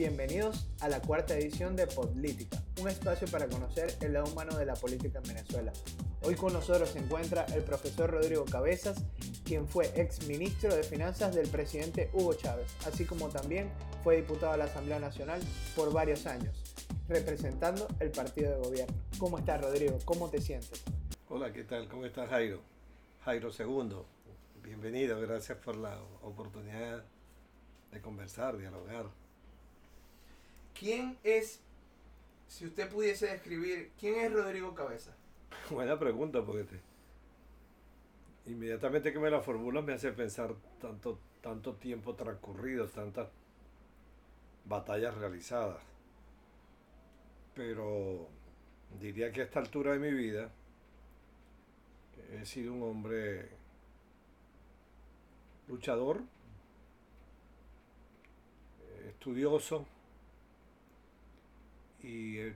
Bienvenidos a la cuarta edición de Política, un espacio para conocer el lado humano de la política en Venezuela. Hoy con nosotros se encuentra el profesor Rodrigo Cabezas, quien fue ex ministro de Finanzas del presidente Hugo Chávez, así como también fue diputado a la Asamblea Nacional por varios años, representando el partido de gobierno. ¿Cómo estás, Rodrigo? ¿Cómo te sientes? Hola, ¿qué tal? ¿Cómo estás, Jairo? Jairo Segundo, bienvenido, gracias por la oportunidad de conversar, dialogar. ¿Quién es, si usted pudiese describir, quién es Rodrigo Cabeza? Buena pregunta, porque te, inmediatamente que me la formulas me hace pensar tanto, tanto tiempo transcurrido, tantas batallas realizadas. Pero diría que a esta altura de mi vida he sido un hombre luchador, estudioso, y he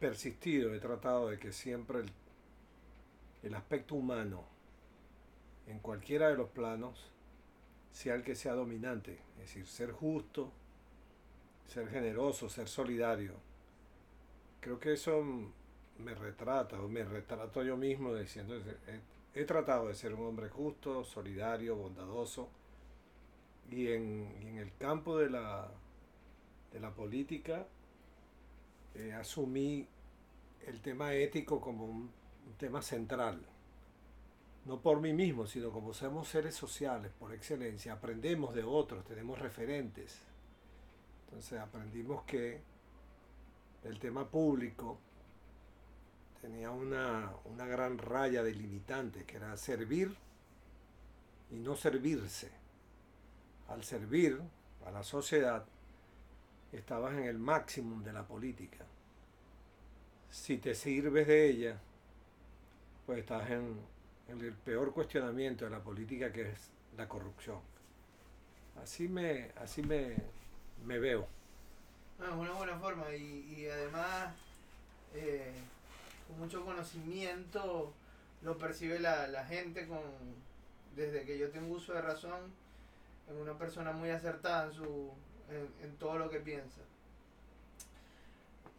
persistido, he tratado de que siempre el, el aspecto humano en cualquiera de los planos sea el que sea dominante, es decir, ser justo, ser generoso, ser solidario. Creo que eso me retrata, o me retrato yo mismo diciendo, he, tratado de ser un hombre justo, solidario, bondadoso, y en, y en el campo de la, de la política eh, asumí el tema ético como un, un, tema central. No por mí mismo, sino como somos seres sociales por excelencia, aprendemos de otros, tenemos referentes. Entonces aprendimos que el tema público tenía una, una gran raya delimitante, que era servir y no servirse. Al servir a la sociedad, estabas en el máximo de la política. Si te sirves de ella, pues estás en, el peor cuestionamiento de la política que es la corrupción. Así me, así me, me veo. Ah, una buena forma y, y además eh, con mucho conocimiento lo percibe la, la gente con desde que yo tengo uso de razón en una persona muy acertada en su en, todo lo que piensa.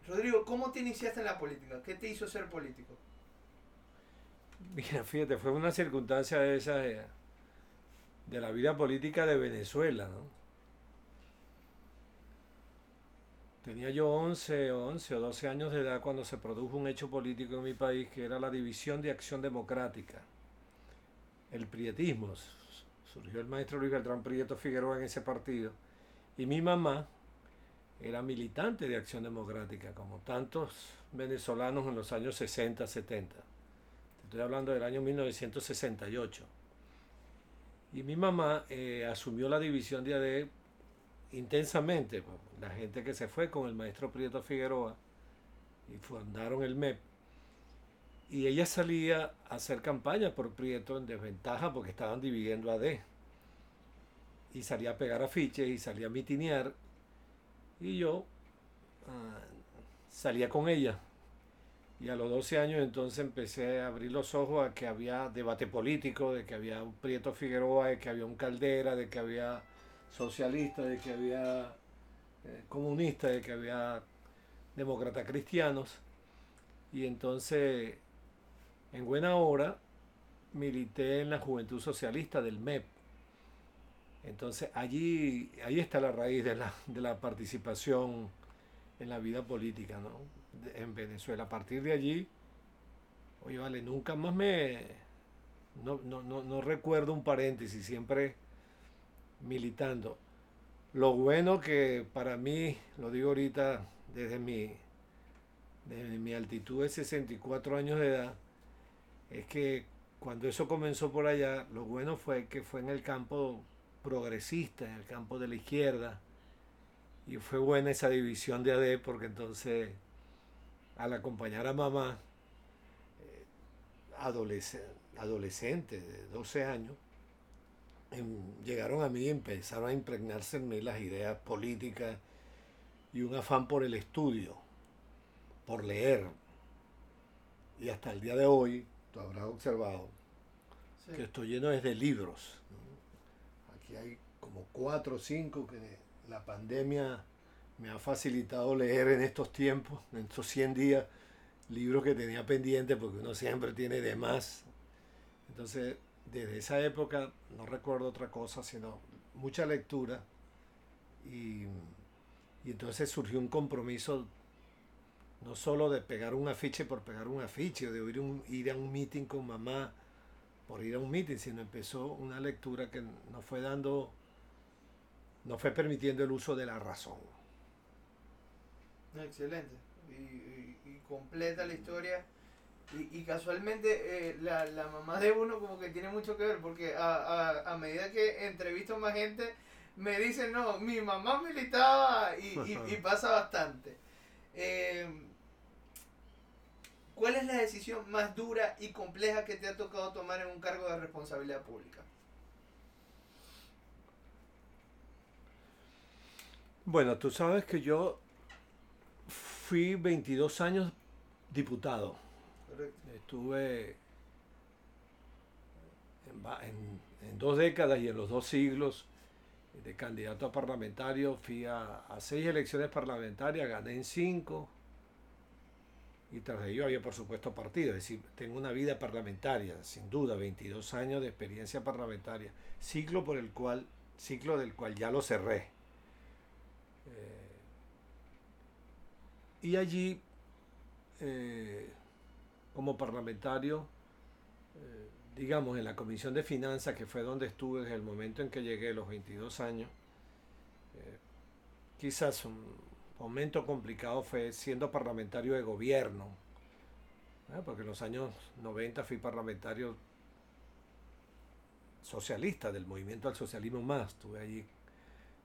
Rodrigo, ¿cómo te iniciaste en la política? ¿Qué te hizo ser político? Mira, fíjate, fue una circunstancia de esa de, de la vida política de Venezuela, ¿no? Tenía yo 11, 11 o 12 años de edad cuando se produjo un hecho político en mi país que era la división de acción democrática, el prietismo. Surgió el maestro Luis Beltrán Prieto Figueroa en ese partido y mi mamá era militante de Acción Democrática, como tantos venezolanos en los años 60, 70. Estoy hablando del año 1968. Y mi mamá eh, asumió la división de AD intensamente. La gente que se fue con el maestro Prieto Figueroa y fundaron el MEP. Y ella salía a hacer campaña por Prieto en desventaja porque estaban dividiendo AD y salía a pegar afiches y salía a mitinear y yo uh, salía con ella y a los 12 años entonces empecé a abrir los ojos a que había debate político, de que había un Prieto Figueroa, de que había un Caldera, de que había socialistas, de que había eh, comunistas, de que había demócratas cristianos. Y entonces, en buena hora, milité en la Juventud Socialista del MEP. Entonces allí, ahí está la raíz de la, de la participación en la vida política ¿no? en Venezuela. A partir de allí, oye, vale, nunca más me... No, no, no, no recuerdo un paréntesis, siempre militando. Lo bueno que para mí, lo digo ahorita desde mi, desde mi altitud de 64 años de edad, es que cuando eso comenzó por allá, lo bueno fue que fue en el campo progresista en el campo de la izquierda. Y fue buena esa división de AD porque entonces al acompañar a mamá, eh, adolescente, adolescente de 12 años, em, llegaron a mí y empezaron a impregnarse en mí las ideas políticas y un afán por el estudio, por leer. Y hasta el día de hoy, tú habrás observado, sí. que estoy lleno de libros. ¿no? Hay como cuatro o cinco que la pandemia me ha facilitado leer en estos tiempos, en estos 100 días, libros que tenía pendientes porque uno siempre tiene de más. Entonces, desde esa época no recuerdo otra cosa, sino mucha lectura. Y, entonces surgió un compromiso no solo de pegar un afiche por pegar un afiche, o de ir, un, ir a un meeting con mamá por ir a un meeting, sino empezó una lectura que nos fue dando, nos fue permitiendo el uso de la razón. Excelente. Y, completa la historia. Y, casualmente eh, la, mamá de uno como que tiene mucho que ver, porque a, medida que entrevisto más gente, me dicen, no, mi mamá militaba y, y pasa bastante. Eh, ¿Cuál es la decisión más dura y compleja que te ha tocado tomar en un cargo de responsabilidad pública? Bueno, tú sabes que yo fui 22 años diputado. Estuve en, dos décadas y en los dos siglos de candidato a parlamentario. Fui a, a seis elecciones parlamentarias, gané en cinco y tras ello había por supuesto partido, es decir, tengo una vida parlamentaria, sin duda, 22 años de experiencia parlamentaria, ciclo por el cual, ciclo del cual ya lo cerré. Eh, y allí, eh, como parlamentario, eh, digamos, en la Comisión de Finanzas, que fue donde estuve desde el momento en que llegué, los 22 años, quizás un, momento complicado fue siendo parlamentario de gobierno, porque en los años 90 fui parlamentario socialista del movimiento al socialismo más. Estuve allí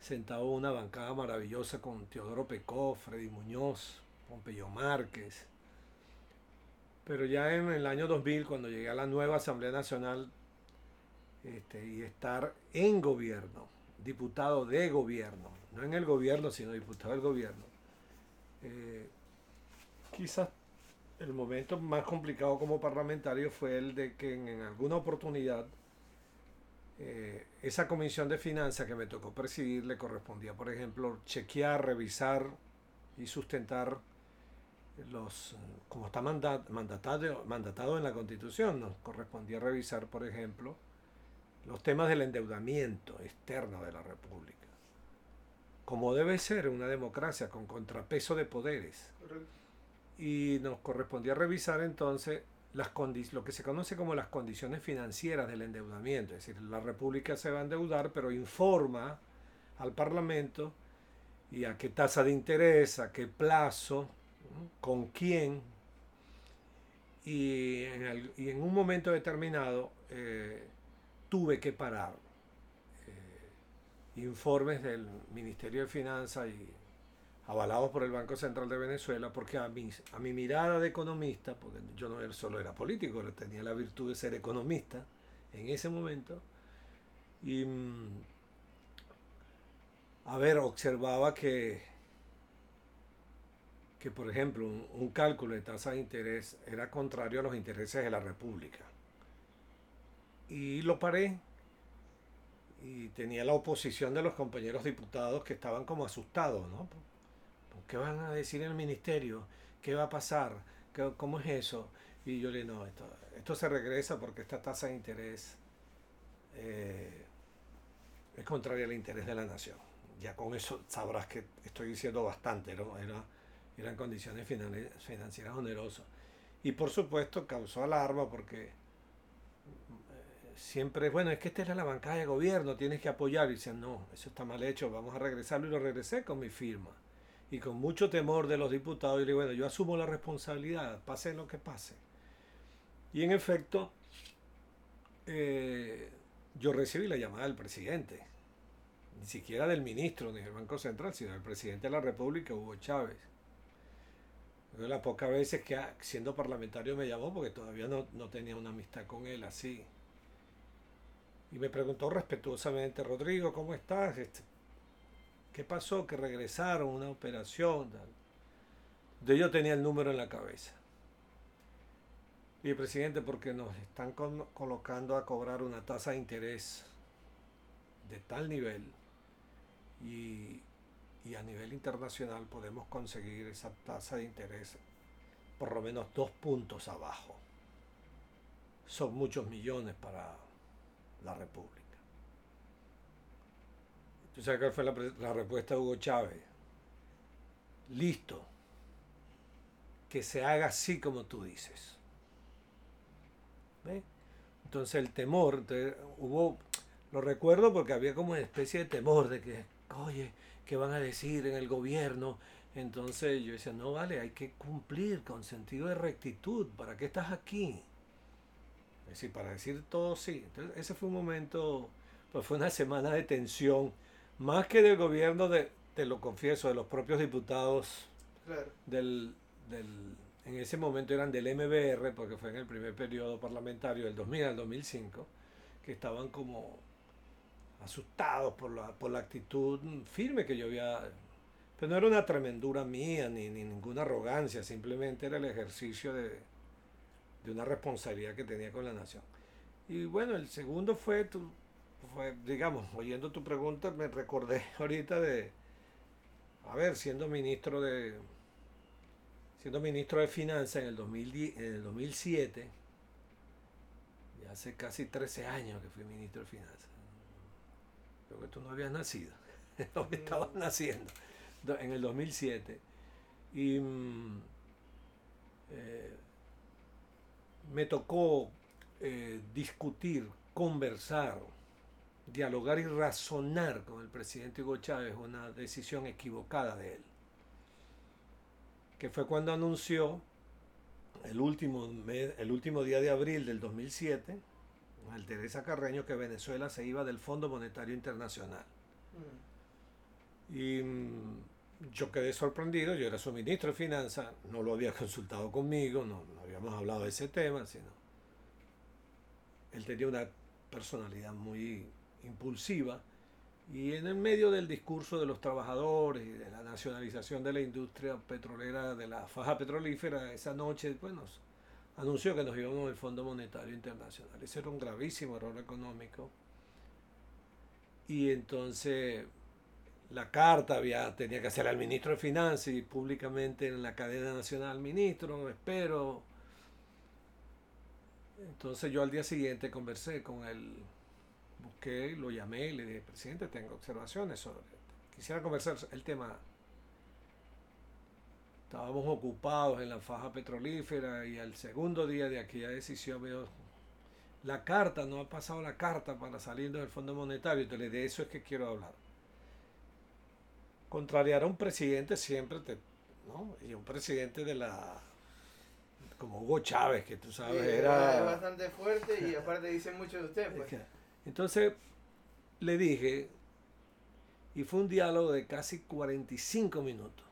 sentado en una bancada maravillosa con Teodoro Pecó, Freddy Muñoz, Pompeyo Márquez. Pero ya en el año 2000, cuando llegué a la nueva Asamblea Nacional este, y estar en gobierno, diputado de gobierno, no en el gobierno, sino diputado del gobierno. Eh, quizás el momento más complicado como parlamentario fue el de que en, alguna oportunidad eh, esa comisión de finanzas que me tocó presidir le correspondía, por ejemplo, chequear, revisar y sustentar los, como está mandatado, mandatado en la Constitución, nos correspondía revisar, por ejemplo, los temas del endeudamiento externo de la República como debe ser una democracia, con contrapeso de poderes. Y nos correspondía revisar entonces las lo que se conoce como las condiciones financieras del endeudamiento. Es decir, la República se va a endeudar, pero informa al Parlamento y a qué tasa de interés, a qué plazo, con quién. Y en, un momento determinado eh, tuve que parar informes del Ministerio de Finanzas y avalados por el Banco Central de Venezuela, porque a mi, mirada de economista, porque yo no solo era político, tenía la virtud de ser economista en ese momento, y mm, a ver, observaba que, que por ejemplo, un, un cálculo de tasa de interés era contrario a los intereses de la República. Y lo paré y tenía la oposición de los compañeros diputados que estaban como asustados, ¿no? ¿Qué van a decir en el ministerio? ¿Qué va a pasar? ¿Cómo es eso? Y yo le no, esto, esto se regresa porque esta tasa de interés eh, es contraria al interés de la nación. Ya con eso sabrás que estoy diciendo bastante, ¿no? Era, eran condiciones financieras onerosas. Y por supuesto causó alarma porque siempre, bueno, es que esta era la bancada de gobierno, tienes que apoyar. Y dicen, no, eso está mal hecho, vamos a regresarlo. Y lo regresé con mi firma. Y con mucho temor de los diputados, y le digo, bueno, yo asumo la responsabilidad, pase lo que pase. Y en efecto, eh, yo recibí la llamada del presidente, ni siquiera del ministro ni del Banco Central, sino del presidente de la República, Hugo Chávez. De las pocas veces que siendo parlamentario me llamó, porque todavía no, no tenía una amistad con él así y me preguntó respetuosamente, Rodrigo, ¿cómo estás? Este, ¿Qué pasó? Que regresaron una operación. De yo tenía el número en la cabeza. Y presidente, porque nos están colocando a cobrar una tasa de interés de tal nivel y, a nivel internacional podemos conseguir esa tasa de interés por lo menos dos puntos abajo. Son muchos millones para la República. ¿Tú sabes cuál fue la, la respuesta de Hugo Chávez? Listo. Que se haga así como tú dices. ¿Ves? Entonces el temor, hubo, lo recuerdo porque había como una especie de temor de que, oye, ¿qué van a decir en el gobierno? Entonces yo decía, no vale, hay que cumplir con sentido de rectitud. ¿Para qué estás aquí? Es decir, para decir todo sí. Entonces ese fue un momento, pues fue una semana de tensión, más que del gobierno, de, te lo confieso, de los propios diputados Claro. del, del, en ese momento eran del MBR, porque fue en el primer periodo parlamentario del 2000 al 2005, que estaban como asustados por la, por la actitud firme que yo había. Pero no era una tremendura mía ni, ni ninguna arrogancia, simplemente era el ejercicio de, de una responsabilidad que tenía con la nación. Y bueno, el segundo fue, tu, fue, digamos, oyendo tu pregunta, me recordé ahorita de, a ver, siendo ministro de, siendo ministro de Finanzas en el, 2010, en el 2007, ya hace casi 13 años que fui ministro de Finanzas. Creo que tú no habías nacido, no estabas naciendo, do- en el 2007. Y mm, eh, me tocó eh, discutir, conversar, dialogar y razonar con el presidente Hugo Chávez una decisión equivocada de él que fue cuando anunció el último, mes- el último día de abril del 2007, al Teresa Carreño, que Venezuela se iba del Fondo Monetario Internacional. Mm. Y mm, yo quedé sorprendido, yo era su ministro de Finanzas, no lo había consultado conmigo, no, no habíamos hablado de ese tema, sino él tenía una personalidad muy impulsiva y en el medio del discurso de los trabajadores y de la nacionalización de la industria petrolera, de la faja petrolífera, esa noche, bueno, anunció que nos íbamos del Fondo Monetario Internacional. Ese era un gravísimo error económico. Y entonces la carta había, tenía que hacer al ministro de Finanzas y públicamente en la cadena nacional, ministro, espero. Entonces yo al día siguiente conversé con él, busqué, lo llamé y le dije, presidente, tengo observaciones sobre, quisiera conversar el tema. Estábamos ocupados en la faja petrolífera y al segundo día de aquella decisión dijo, la carta, no ha pasado la carta para salir del Fondo Monetario, entonces de eso es que quiero hablar contrariar a un presidente siempre te, ¿no? Y un presidente de la como Hugo Chávez, que tú sabes, Sí, era es bastante fuerte y aparte dice mucho de usted, pues. Entonces le dije y fue un diálogo de casi 45 minutos.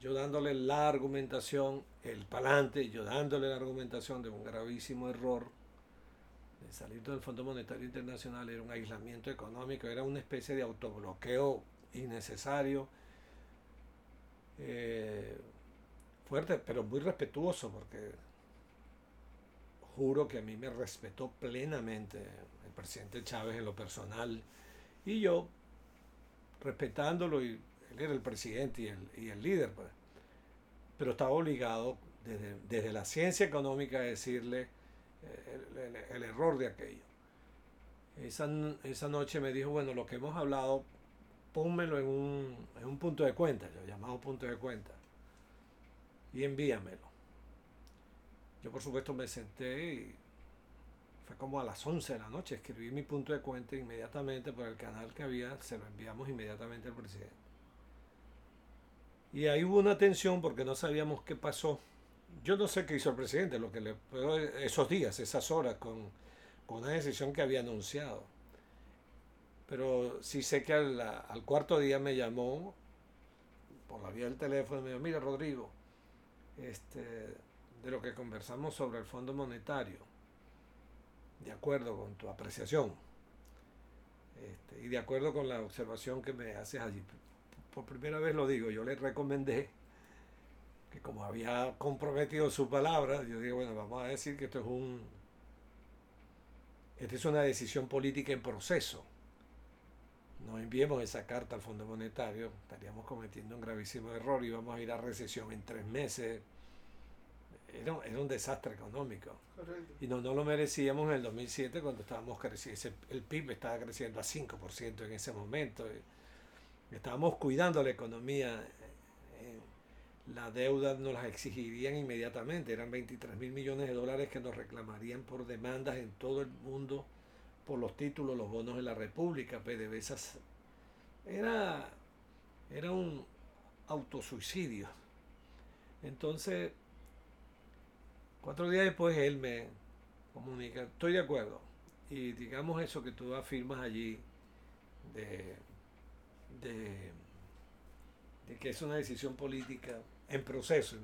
Yo dándole la argumentación, el palante, yo dándole la argumentación de un gravísimo error de salir del Fondo Monetario Internacional, era un aislamiento económico, era una especie de autobloqueo innecesario, eh, fuerte, pero muy respetuoso, porque juro que a mí me respetó plenamente el presidente Chávez en lo personal, y yo, respetándolo, y él era el presidente y el, y el líder, pues, pero estaba obligado desde, desde la ciencia económica a decirle, el, el- el error de aquello. Esa, esa noche me dijo, bueno, lo que hemos hablado, pónmelo en un, en un punto de cuenta, yo llamado punto de cuenta, y envíamelo. Yo por supuesto me senté y fue como a las 11 de la noche, escribí mi punto de cuenta inmediatamente por el canal que había, se lo enviamos inmediatamente al presidente. Y ahí hubo una tensión porque no sabíamos qué pasó. Yo no sé qué hizo el presidente, lo que le esos días, esas horas, con, con una decisión que había anunciado. Pero sí sé que al, al cuarto día me llamó por la vía del teléfono y me dijo, mira Rodrigo, este, de lo que conversamos sobre el Fondo Monetario, de acuerdo con tu apreciación este, y de acuerdo con la observación que me haces allí. Por primera vez lo digo, yo le recomendé que como había comprometido su palabra, yo digo, bueno, vamos a decir que esto es un, esta es una decisión política en proceso. no enviemos esa carta al Fondo Monetario, estaríamos cometiendo un gravísimo error y vamos a ir a recesión en tres meses. Era, era un desastre económico. Y no, no lo merecíamos en el 2007 cuando estábamos creciendo. El PIB estaba creciendo a 5% en ese momento. Estábamos cuidando la economía. La deuda nos la exigirían inmediatamente. Eran 23 mil millones de dólares que nos reclamarían por demandas en todo el mundo por los títulos, los bonos de la República, PDVSA. Era, era un autosuicidio. Entonces, cuatro días después él me comunica, estoy de acuerdo. Y digamos eso que tú afirmas allí de, de, que es una decisión política en proceso.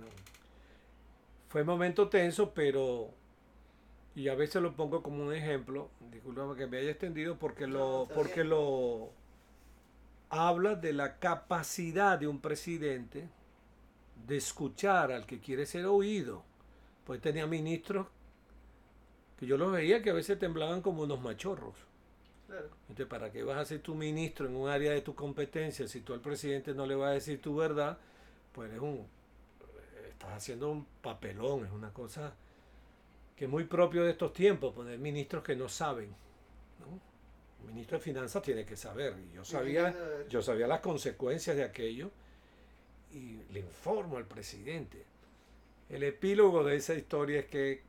Fue un momento tenso, pero y a veces lo pongo como un ejemplo, disculpame que me haya extendido, porque lo, porque lo habla de la capacidad de un presidente de escuchar al que quiere ser oído. Pues tenía ministros que yo los veía que a veces temblaban como unos machorros. Entonces, ¿para qué vas a ser tu ministro en un área de tu competencia si tú al presidente no le vas a decir tu verdad? Pues eres un, estás haciendo un papelón, es una cosa que es muy propio de estos tiempos, poner ministros que no saben. ¿no? El ministro de Finanzas tiene que saber. Y yo sabía, yo sabía las consecuencias de aquello y le informo al presidente. El epílogo de esa historia es que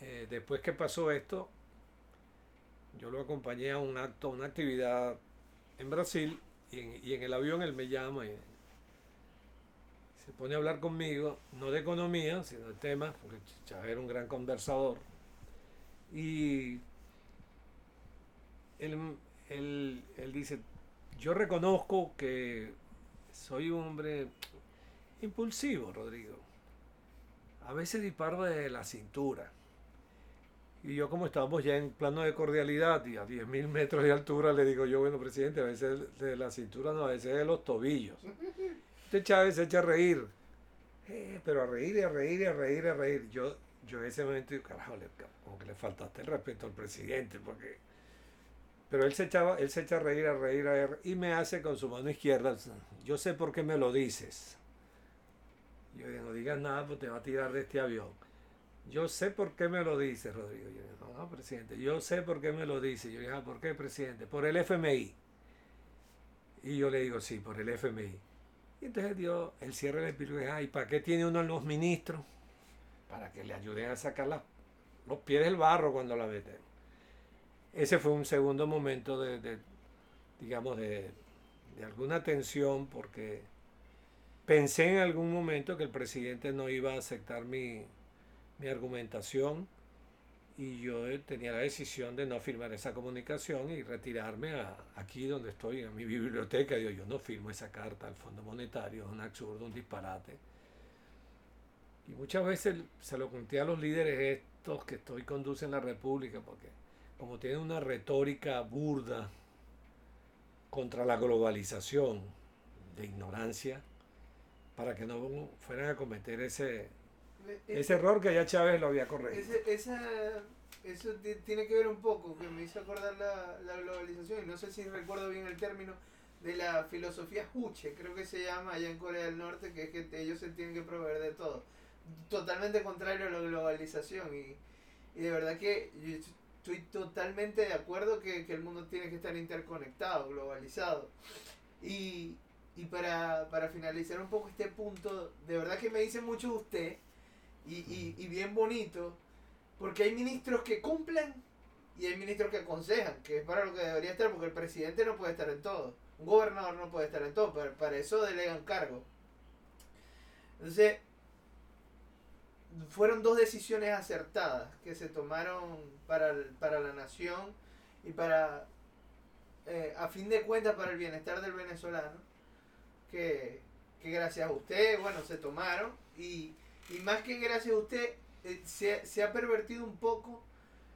eh, después que pasó esto, yo lo acompañé a un acto, una actividad en Brasil y en, y en el avión él me llama y se pone a hablar conmigo, no de economía, sino de temas, porque Chávez era un gran conversador. Y él, él, dice, yo reconozco que soy un hombre impulsivo, Rodrigo. A veces disparo de la cintura. Y yo como estábamos ya en plano de cordialidad y a 10.000 metros de altura, le digo yo, bueno, presidente, a veces de la cintura, no, a veces de los tobillos. Este Chávez se echa a reír. Eh, pero a reír y a reír y a reír y a reír. Yo, yo en ese momento digo, carajo, como que le faltaste el respeto al presidente, porque... Pero él se, echaba, él se echa a reír, a reír, a reír, y me hace con su mano izquierda, yo sé por qué me lo dices. Yo digo, no digas nada, pues te va a tirar de este avión. Yo sé por qué me lo dices, Rodrigo. Yo digo, no, no, presidente, yo sé por qué me lo dices. Yo digo, ah, ¿por qué, presidente? Por el FMI. Y yo le digo, sí, por el FMI. Entonces dio el cierre del epílogo. ¿Y para qué tiene uno los ministros? Para que le ayuden a sacar los pies del barro cuando la meten. Ese fue un segundo momento de, digamos, de, de alguna tensión porque pensé en algún momento que el presidente no iba a aceptar mi argumentación y yo tenía la decisión de no firmar esa comunicación y retirarme a, aquí donde estoy, en mi biblioteca. Digo, yo no firmo esa carta al Fondo Monetario, es un absurdo, un disparate. Y muchas veces se lo conté a los líderes estos que estoy conducen la República, porque como tienen una retórica burda contra la globalización de ignorancia, para que no fueran a cometer ese, eh, ese error que ya Chávez lo había corregido. esa, eso tiene que ver un poco, que me hizo acordar la, la, globalización, y no sé si recuerdo bien el término de la filosofía Juche, creo que se llama allá en Corea del Norte, que es que ellos se tienen que proveer de todo. Totalmente contrario a la globalización, y, y de verdad que estoy totalmente de acuerdo que, que, el mundo tiene que estar interconectado, globalizado. Y, y para, para finalizar un poco este punto, de verdad que me dice mucho usted, y, y, bien bonito, porque hay ministros que cumplen y hay ministros que aconsejan, que es para lo que debería estar, porque el presidente no puede estar en todo, un gobernador no puede estar en todo, para, para eso delegan cargo. Entonces, fueron dos decisiones acertadas que se tomaron para, para la nación y para, eh, a fin de cuentas, para el bienestar del venezolano, que, que gracias a usted, bueno, se tomaron y y más que gracias a usted, eh, se, ha pervertido un poco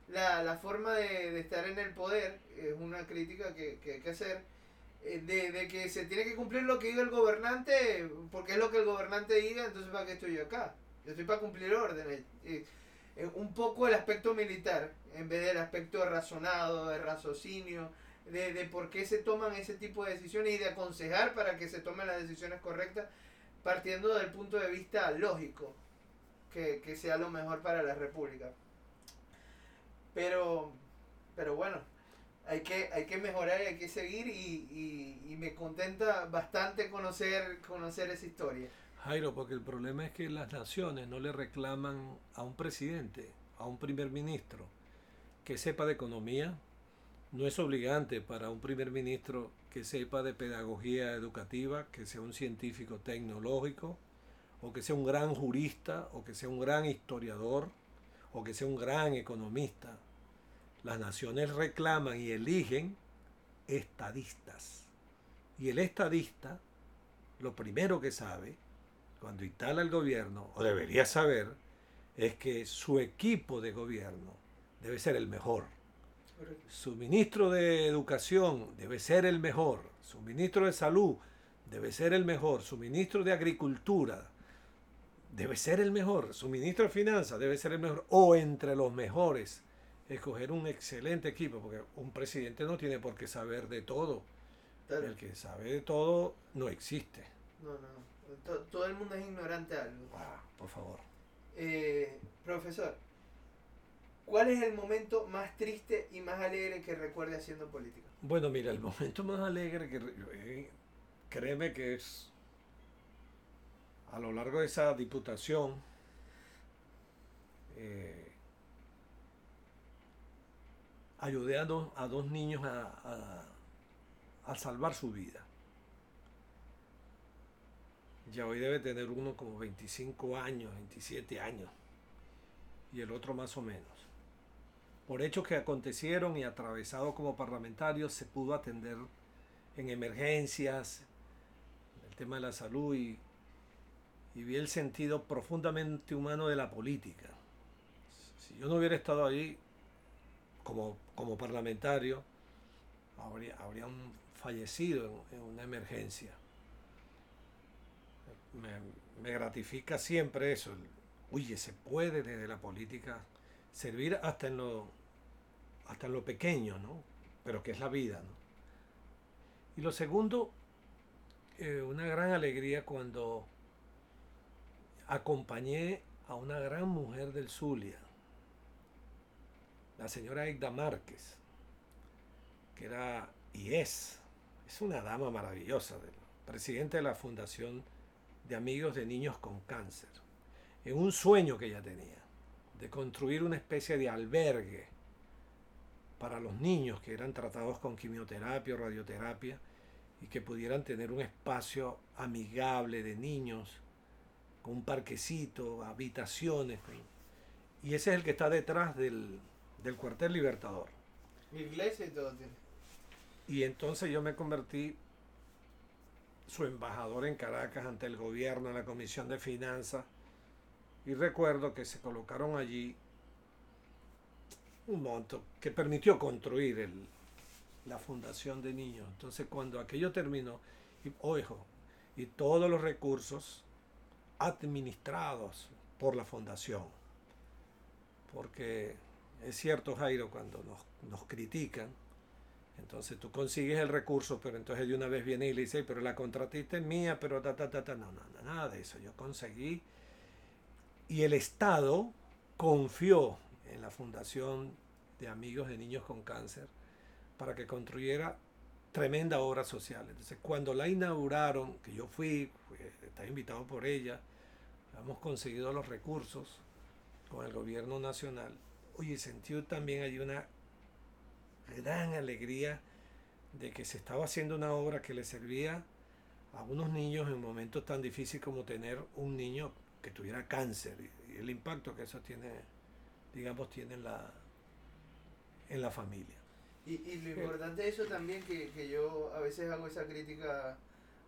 la, forma de, estar en el poder, es una crítica que, hay que hacer, eh, de, que se tiene que cumplir lo que diga el gobernante, porque es lo que el gobernante diga, entonces ¿para qué estoy yo acá? Yo estoy para cumplir órdenes. Eh, un poco el aspecto militar, en vez del aspecto razonado, de raciocinio, de, de por qué se toman ese tipo de decisiones y de aconsejar para que se tomen las decisiones correctas partiendo del punto de vista lógico, que, que sea lo mejor para la República. Pero, pero bueno, hay que, hay que mejorar y hay que seguir y, y, me contenta bastante conocer, conocer esa historia. Jairo, porque el problema es que las naciones no le reclaman a un presidente, a un primer ministro, que sepa de economía. No es obligante para un primer ministro que sepa de pedagogía educativa, que sea un científico tecnológico, o que sea un gran jurista, o que sea un gran historiador, o que sea un gran economista. Las naciones reclaman y eligen estadistas. Y el estadista, lo primero que sabe, cuando instala el gobierno, o debería saber, es que su equipo de gobierno debe ser el mejor. Su ministro de Educación debe ser el mejor. Su ministro de Salud debe ser el mejor. Su ministro de Agricultura debe ser el mejor. Su ministro de Finanzas debe ser el mejor. O entre los mejores. Escoger un excelente equipo, porque un presidente no tiene por qué saber de todo. El que sabe de todo no existe. No, no. To- Todo el mundo es ignorante de algo. Ah, por favor. Eh, profesor, ¿cuál es el momento más triste y más alegre que recuerde haciendo política? Bueno, mira, el momento más alegre que eh, créeme que es a lo largo de esa diputación eh, ayudé a dos, a dos niños a, a- a salvar su vida. Ya hoy debe tener uno como 25 años, 27 años, y el otro más o menos. Por hechos que acontecieron y atravesado como parlamentario, se pudo atender en emergencias, el tema de la salud y, y vi el sentido profundamente humano de la política. Si yo no hubiera estado ahí como, como parlamentario, habría, habrían fallecido en, una emergencia. Me, gratifica siempre eso. Oye, se puede desde la política servir hasta en lo, hasta en lo pequeño, ¿no? Pero que es la vida, ¿no? Y lo segundo, eh, una gran alegría cuando acompañé a una gran mujer del Zulia, la señora Egda Márquez, que era y es, es una dama maravillosa, del- presidente de la Fundación de Amigos de Niños con Cáncer, en un sueño que ella tenía, de construir una especie de albergue para los niños que eran tratados con quimioterapia o radioterapia y que pudieran tener un espacio amigable de niños, con un parquecito, habitaciones. Y ese es el que está detrás del, del cuartel Libertador. Iglesia y todo tiene. Y entonces yo me convertí su embajador en Caracas ante el gobierno, en la Comisión de Finanzas. Y recuerdo que se colocaron allí un monto que permitió construir la Fundación de Niños. Entonces cuando aquello terminó, ojo, y todos los recursos administrados por la Fundación. Porque es cierto, Jairo, cuando nos, nos critican, entonces tú consigues el recurso, pero entonces de una vez viene y le dice, pero la contratista es mía, pero ta, ta, ta, ta. No, no, no, nada de eso. Yo conseguí. Y el Estado confió en la Fundación de Amigos de Niños con Cáncer para que construyera tremenda obra social. Entonces, cuando la inauguraron, que yo fui, estaba invitado por ella, hemos conseguido los recursos con el gobierno nacional. Oye, sentí también allí una gran alegría de que se estaba haciendo una obra que le servía a unos niños en momentos tan difíciles como tener un niño que tuviera cáncer y el impacto que eso tiene, digamos, tiene en la, en la familia. Y, y lo importante de eso también, que, que yo a veces hago esa crítica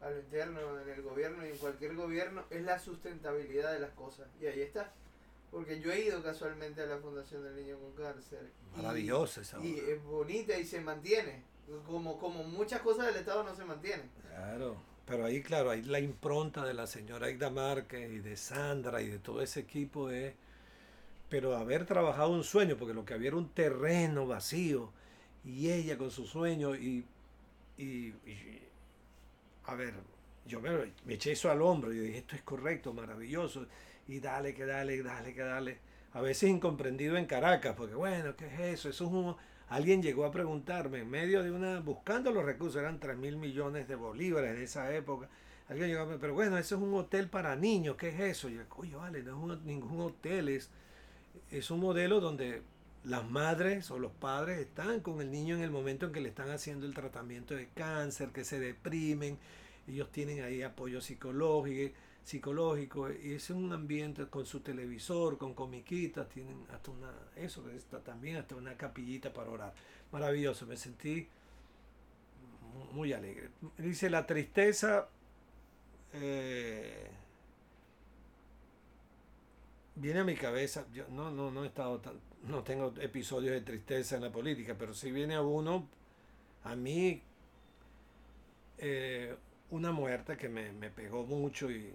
a lo interno en el gobierno y en cualquier gobierno, es la sustentabilidad de las cosas. Y ahí está. Porque yo he ido casualmente a la Fundación del Niño con Cáncer. Maravillosa esa Y es bonita y se mantiene. Como, como muchas cosas del Estado no se mantienen. Claro, pero ahí, claro, ahí la impronta de la señora Aida Márquez y de Sandra y de todo ese equipo es, pero haber trabajado un sueño, porque lo que había era un terreno vacío y ella con su sueño y, y, a ver, yo me, eché eso al hombro y dije, esto es correcto, maravilloso, y dale, que dale, dale, que dale. A veces incomprendido en Caracas, porque bueno, ¿qué es eso? Eso es un... Alguien llegó a preguntarme en medio de una, buscando los recursos, eran 3 mil millones de bolívares en esa época. Alguien llegó a pero bueno, eso es un hotel para niños, ¿qué es eso? Y yo, coño, vale, no es ningún hotel, es, es un modelo donde las madres o los padres están con el niño en el momento en que le están haciendo el tratamiento de cáncer, que se deprimen, ellos tienen ahí apoyo psicológico, psicológico y es un ambiente con su televisor, con comiquitas, tienen hasta una, eso está también hasta una capillita para orar. Maravilloso, me sentí muy alegre. Dice la tristeza eh, viene a mi cabeza, yo no, no, no he estado tan, no tengo episodios de tristeza en la política, pero si viene a uno, a mí, eh, una muerte que me, pegó mucho y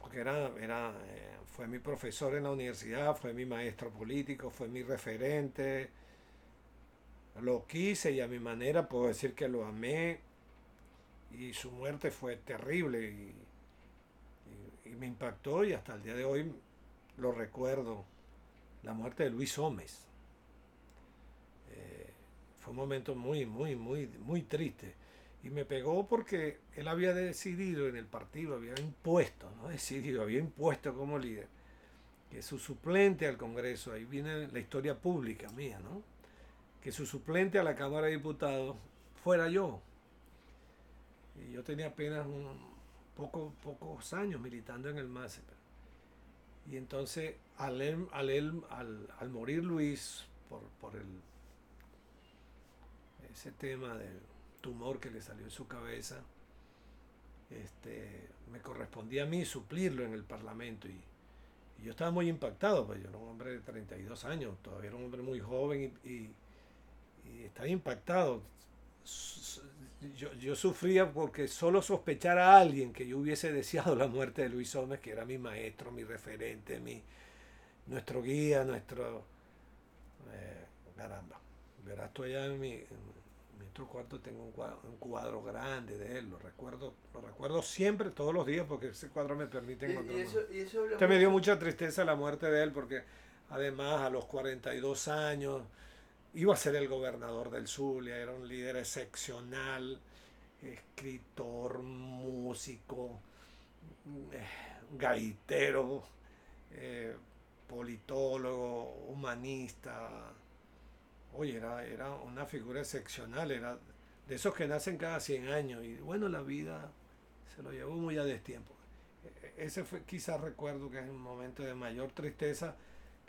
porque era, era eh, fue mi profesor en la universidad, fue mi maestro político, fue mi referente, lo quise y a mi manera puedo decir que lo amé y su muerte fue terrible y me impactó y hasta el día de hoy lo recuerdo, la muerte de Luis Gómez. Eh, fue un momento muy, muy, muy, muy triste. Y me pegó porque él había decidido en el partido, había impuesto, no decidido, había impuesto como líder, que su suplente al Congreso, ahí viene la historia pública mía, ¿no? Que su suplente a la Cámara de Diputados fuera yo. Y yo tenía apenas un poco, pocos años militando en el MASE. Y entonces, al, al, al, morir Luis por, el, ese tema del tumor que le salió en su cabeza, este, me correspondía a mí suplirlo en el Parlamento. Y, yo estaba muy impactado, pues yo era un hombre de 32 años, todavía era un hombre muy joven y estaba impactado yo, sufría porque solo sospechar a alguien que yo hubiese deseado la muerte de Luis Gómez, que era mi maestro, mi referente, mi, nuestro guía, nuestro... Eh, caramba, verás tú allá en mi, otro cuarto tengo un cuadro, grande de él, lo recuerdo, lo recuerdo siempre, todos los días, porque ese cuadro me permite encontrar. Y, me dio mucha tristeza la muerte de él, porque además a los 42 años iba a ser el gobernador del Zulia, era un líder excepcional, escritor, músico, eh, gaitero, eh, politólogo, humanista. Oye, era, era una figura excepcional, era de esos que nacen cada 100 años y bueno, la vida se lo llevó muy a destiempo. E-, ese fue quizás recuerdo que es un momento de mayor tristeza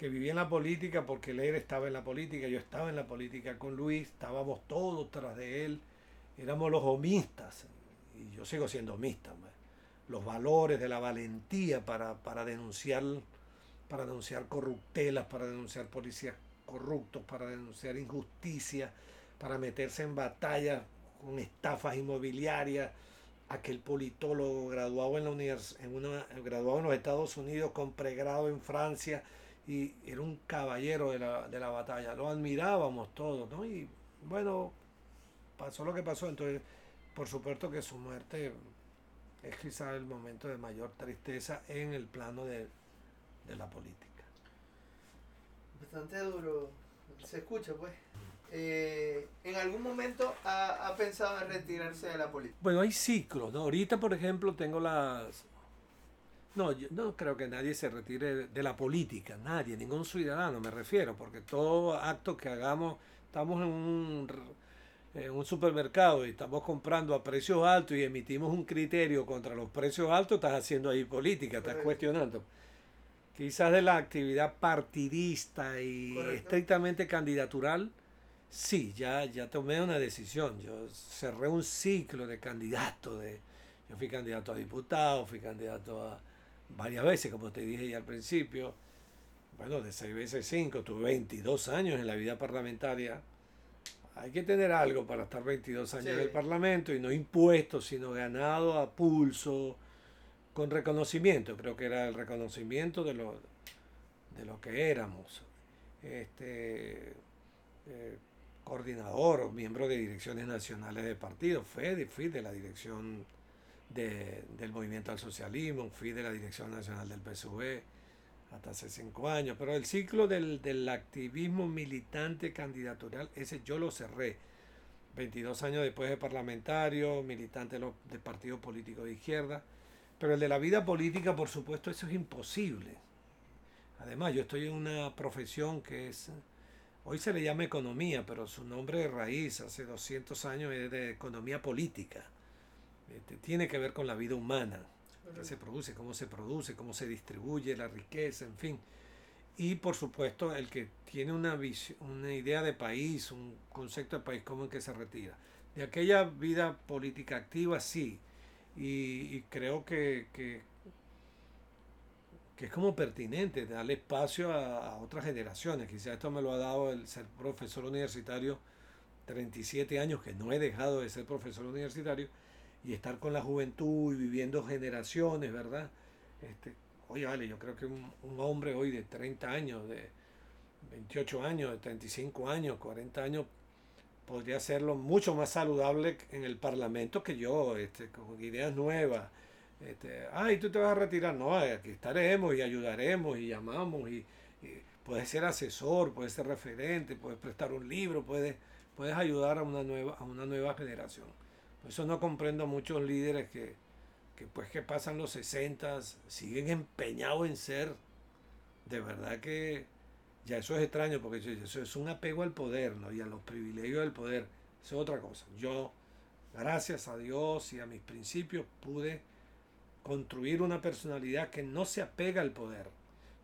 que vivía en la política porque él estaba en la política, yo estaba en la política con Luis, estábamos todos tras de él, éramos los homistas, y yo sigo siendo homista, los valores de la valentía para, para denunciar para denunciar corruptelas, para denunciar policías corruptos, para denunciar injusticia, para meterse en batalla con estafas inmobiliarias, aquel politólogo graduado en la univers en una, graduado en los Estados Unidos con pregrado en Francia, y era un caballero de la, de la batalla, lo admirábamos todos, ¿no? Y bueno, pasó lo que pasó, entonces por supuesto que su muerte es quizá el momento de mayor tristeza en el plano de, la política. Bastante duro, se escucha pues. Eh, ¿En algún momento ha, ha, pensado en retirarse de la política? Bueno, hay ciclos, ¿no? Ahorita, por ejemplo, tengo las, no, yo no creo que nadie se retire de la política, nadie, ningún ciudadano me refiero, porque todo acto que hagamos, estamos en un, en un supermercado y estamos comprando a precios altos y emitimos un criterio contra los precios altos, estás haciendo ahí política, estás cuestionando. Quizás de la actividad partidista y estrictamente candidatural, sí, ya, ya tomé una decisión. Yo cerré un ciclo de candidato. De, yo fui candidato a diputado, fui candidato a, varias veces, como te dije ya al principio. Bueno, de seis veces cinco, tuve 22 años en la vida parlamentaria. Hay que tener algo para estar 22 años en el Parlamento y no impuesto, sino ganado a pulso, con reconocimiento. Creo que era el reconocimiento de lo, de lo que éramos. Este, eh, coordinador o miembro de direcciones nacionales de partidos. Fui, fui de la dirección del Movimiento al Socialismo, fui de la dirección nacional del PSV hasta hace cinco años, pero el ciclo del, del activismo militante candidatural, ese yo lo cerré 22 años después de parlamentario, militante de partidos políticos de izquierda. Pero el de la vida política, por supuesto, eso es imposible. Además, yo estoy en una profesión que es, hoy se le llama economía, pero su nombre de raíz hace 200 años es de economía política. Este, tiene que ver con la vida humana, qué se produce, cómo se produce, cómo se distribuye la riqueza, en fin y por supuesto el que tiene una, una idea de país, un concepto de país, como en que se retira. De aquella vida política activa, sí, y, creo que, que, es como pertinente darle espacio a, otras generaciones. Quizá esto me lo ha dado el ser profesor universitario 37 años, que no he dejado de ser profesor universitario, y estar con la juventud y viviendo generaciones, ¿verdad? Este, oye, vale, yo creo que un, hombre hoy de 30 años, de 28 años, de 35 años, 40 años, podría hacerlo mucho más saludable en el Parlamento que yo, este, con ideas nuevas. Este, ay, tú te vas a retirar. No, aquí estaremos y ayudaremos y llamamos y, puedes ser asesor, puedes ser referente, puedes prestar un libro, puedes, puedes ayudar a una nueva, a una nueva generación. Eso no comprendo a muchos líderes que, que pues que pasan los 60, siguen empeñados en ser, de verdad que ya eso es extraño porque eso es un apego al poder ¿no? y a los privilegios del poder. Eso es otra cosa. Yo, gracias a Dios y a mis principios, pude construir una personalidad que no se apega al poder.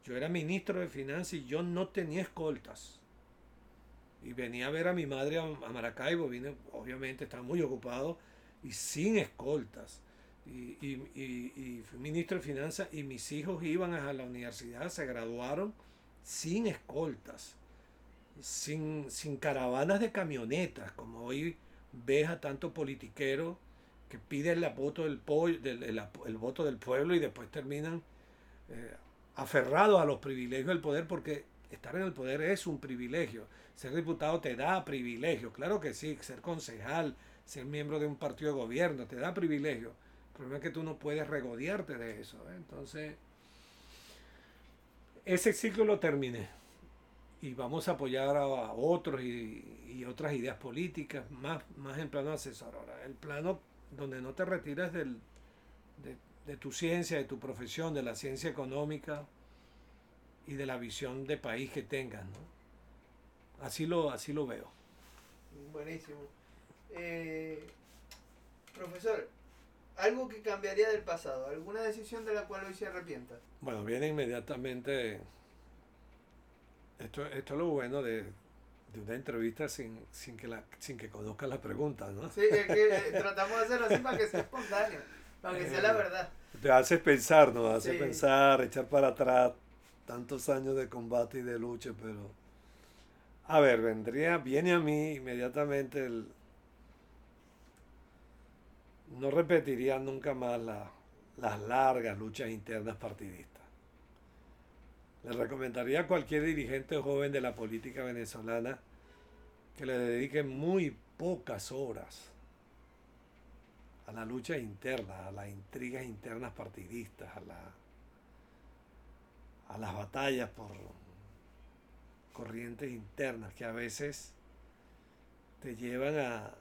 Yo era ministro de finanzas y yo no tenía escoltas. Y venía a ver a mi madre a Maracaibo, vine, obviamente estaba muy ocupado y sin escoltas y, fui ministro de Finanzas y mis hijos iban a la universidad, se graduaron sin escoltas, sin, sin caravanas de camionetas, como hoy ves a tanto politiquero que piden el voto del, del el, voto del pueblo y después terminan eh, aferrados a los privilegios del poder porque estar en el poder es un privilegio. Ser diputado te da privilegio, claro que sí, ser concejal, ser miembro de un partido de gobierno te da privilegio el problema es que tú no puedes regodearte de eso. ¿eh? Entonces, ese ciclo lo terminé. Y vamos a apoyar a, otros y, otras ideas políticas, más, más en plano asesor. Ahora, el plano donde no te retiras del, de, tu ciencia, de tu profesión, de la ciencia económica y de la visión de país que tengas. Así, lo, así lo veo. Buenísimo. Eh, profesor, algo que cambiaría del pasado, alguna decisión de la cual hoy se arrepienta. Bueno, viene inmediatamente. Esto, esto es lo bueno de, una entrevista sin, sin, que la, sin que conozca la pregunta, ¿no? Sí, es que eh, tratamos de hacerlo así para que sea espontáneo, para que sea la verdad. Te hace pensar, ¿no? Hace pensar, echar para atrás tantos años de combate y de lucha, pero. A ver, vendría, viene a mí inmediatamente el, no repetiría nunca más las largas luchas internas partidistas. Le recomendaría a cualquier dirigente joven de la política venezolana que le dedique muy pocas horas a la lucha interna, a las intrigas internas partidistas, a, a las batallas por corrientes internas que a veces te llevan a,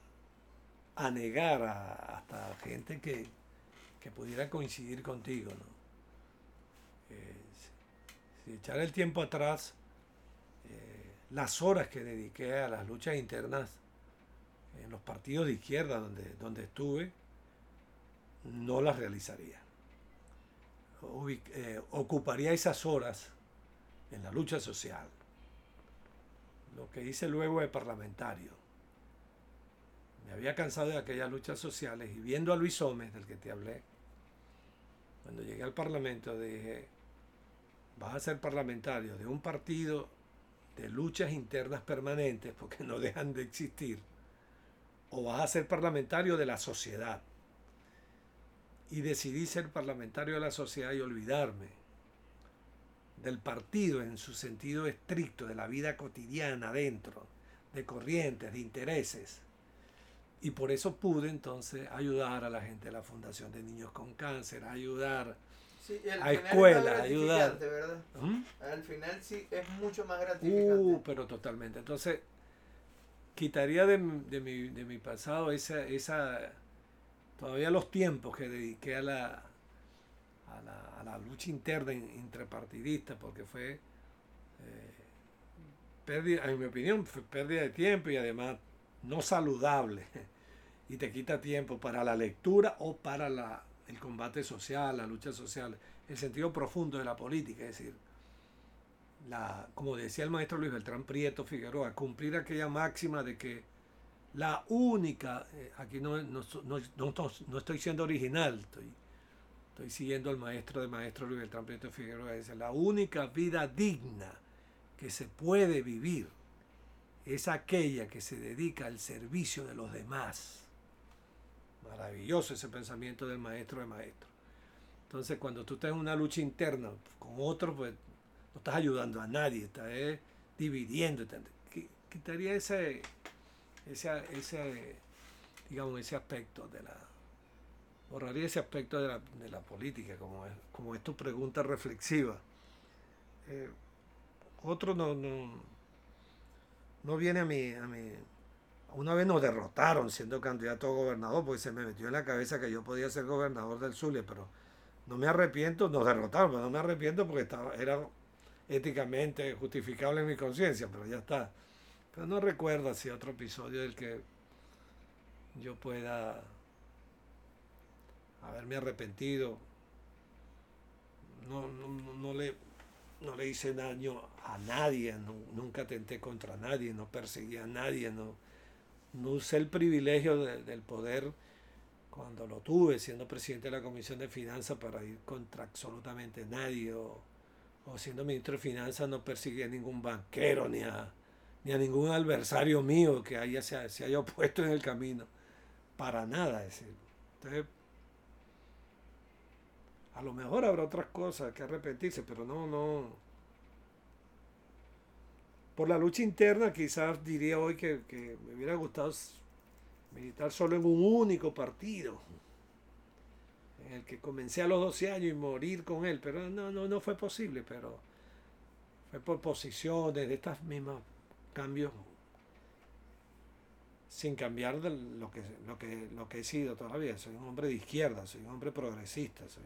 a negar a, hasta gente que, pudiera coincidir contigo. ¿no? Eh, si, echar el tiempo atrás, eh, las horas que dediqué a las luchas internas en los partidos de izquierda donde, donde estuve, no las realizaría. Eh, ocuparía esas horas en la lucha social. Lo que hice luego de parlamentario había cansado de aquellas luchas sociales y viendo a Luis Gómez, del que te hablé, cuando llegué al Parlamento dije, vas a ser parlamentario de un partido de luchas internas permanentes, porque no dejan de existir, o vas a ser parlamentario de la sociedad. Y decidí ser parlamentario de la sociedad y olvidarme del partido en su sentido estricto, de la vida cotidiana dentro de corrientes, de intereses. Y por eso pude entonces ayudar a la gente de la Fundación de Niños con Cáncer, ayudar a escuelas, ayudar. ¿verdad? ¿Mm? Al final sí es mucho más gratificante. Uh, pero totalmente. Entonces, quitaría de, de, mi, de mi pasado esa, esa, todavía los tiempos que dediqué a la, a la, a la lucha interna intrapartidista, porque fue, eh, pérdida, en mi opinión, fue pérdida de tiempo y además no saludable. y te quita tiempo para la lectura o para la, el combate social, la lucha social, el sentido profundo de la política, es decir, la, como decía el maestro Luis Beltrán Prieto Figueroa, cumplir aquella máxima de que la única, eh, aquí no, no, no, estoy siendo original, estoy, estoy siguiendo al maestro de maestro Luis Beltrán Prieto Figueroa, dice, la única vida digna que se puede vivir es aquella que se dedica al servicio de los demás. Maravilloso ese pensamiento del maestro de maestro. Entonces, cuando tú estás en una lucha interna con otro, pues no estás ayudando a nadie, estás eh, dividiendo. Quitaría ese, ese, ese, digamos, ese aspecto de la, borraría ese aspecto de la, de la política, como es, como es tu pregunta reflexiva. Eh, otro no, no, no viene a mi, a mi... Una vez nos derrotaron siendo candidato a gobernador, porque se me metió en la cabeza que yo podía ser gobernador del Zulia, pero no me arrepiento, nos derrotaron, pero no me arrepiento porque estaba, era éticamente justificable en mi conciencia, pero ya está. Pero no recuerdo si otro episodio del que yo pueda haberme arrepentido. No, no, no, le, no le hice daño a nadie, nunca tenté contra nadie, no perseguí a nadie, no, no usé el privilegio del poder cuando lo tuve siendo presidente de la Comisión de Finanzas para ir contra absolutamente nadie o, siendo ministro de Finanzas no perseguí a ningún banquero ni a, ni a ningún adversario mío que haya, se, haya opuesto en el camino. Para nada. Es decir, entonces, a lo mejor habrá otras cosas que arrepentirse, pero no, no. Por la lucha interna, quizás diría hoy que, me hubiera gustado militar solo en un único partido, en el que comencé a los 12 años y morir con él, pero no, no, no fue posible, pero fue por posiciones de estos mismos cambios sin cambiar lo que, lo, que, lo que he sido todavía. Soy un hombre de izquierda, soy un hombre progresista, soy,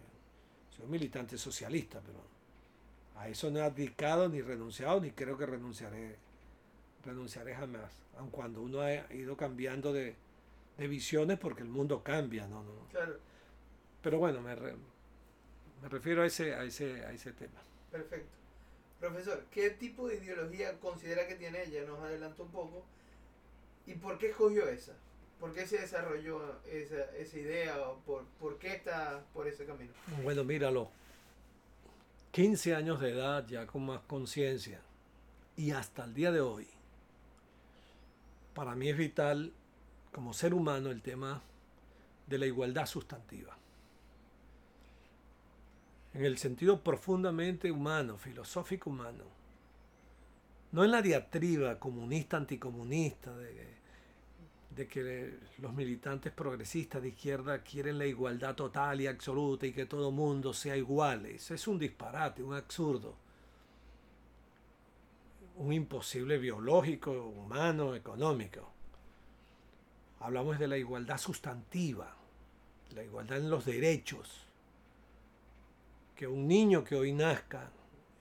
soy militante socialista, pero a eso no he abdicado ni renunciado, ni creo que renunciaré, renunciaré jamás, aun cuando uno ha ido cambiando de, visiones porque el mundo cambia, ¿no? no Pero bueno, me, me refiero a ese, a, ese, a ese tema. Perfecto. Profesor, ¿qué tipo de ideología considera que tiene ella? Nos adelantó un poco. ¿Y por qué escogió esa? ¿Por qué se desarrolló esa, esa idea? Por, por, qué está por ese camino? Bueno, míralo. 15 años de edad, ya con más conciencia, y hasta el día de hoy, para mí es vital como ser humano el tema de la igualdad sustantiva. En el sentido profundamente humano, filosófico humano. No en la diatriba comunista, anticomunista, de de que los militantes progresistas de izquierda quieren la igualdad total y absoluta y que todo mundo sea igual. Es un disparate, un absurdo. Un imposible biológico, humano, económico. Hablamos de la igualdad sustantiva, la igualdad en los derechos. Que un niño que hoy nazca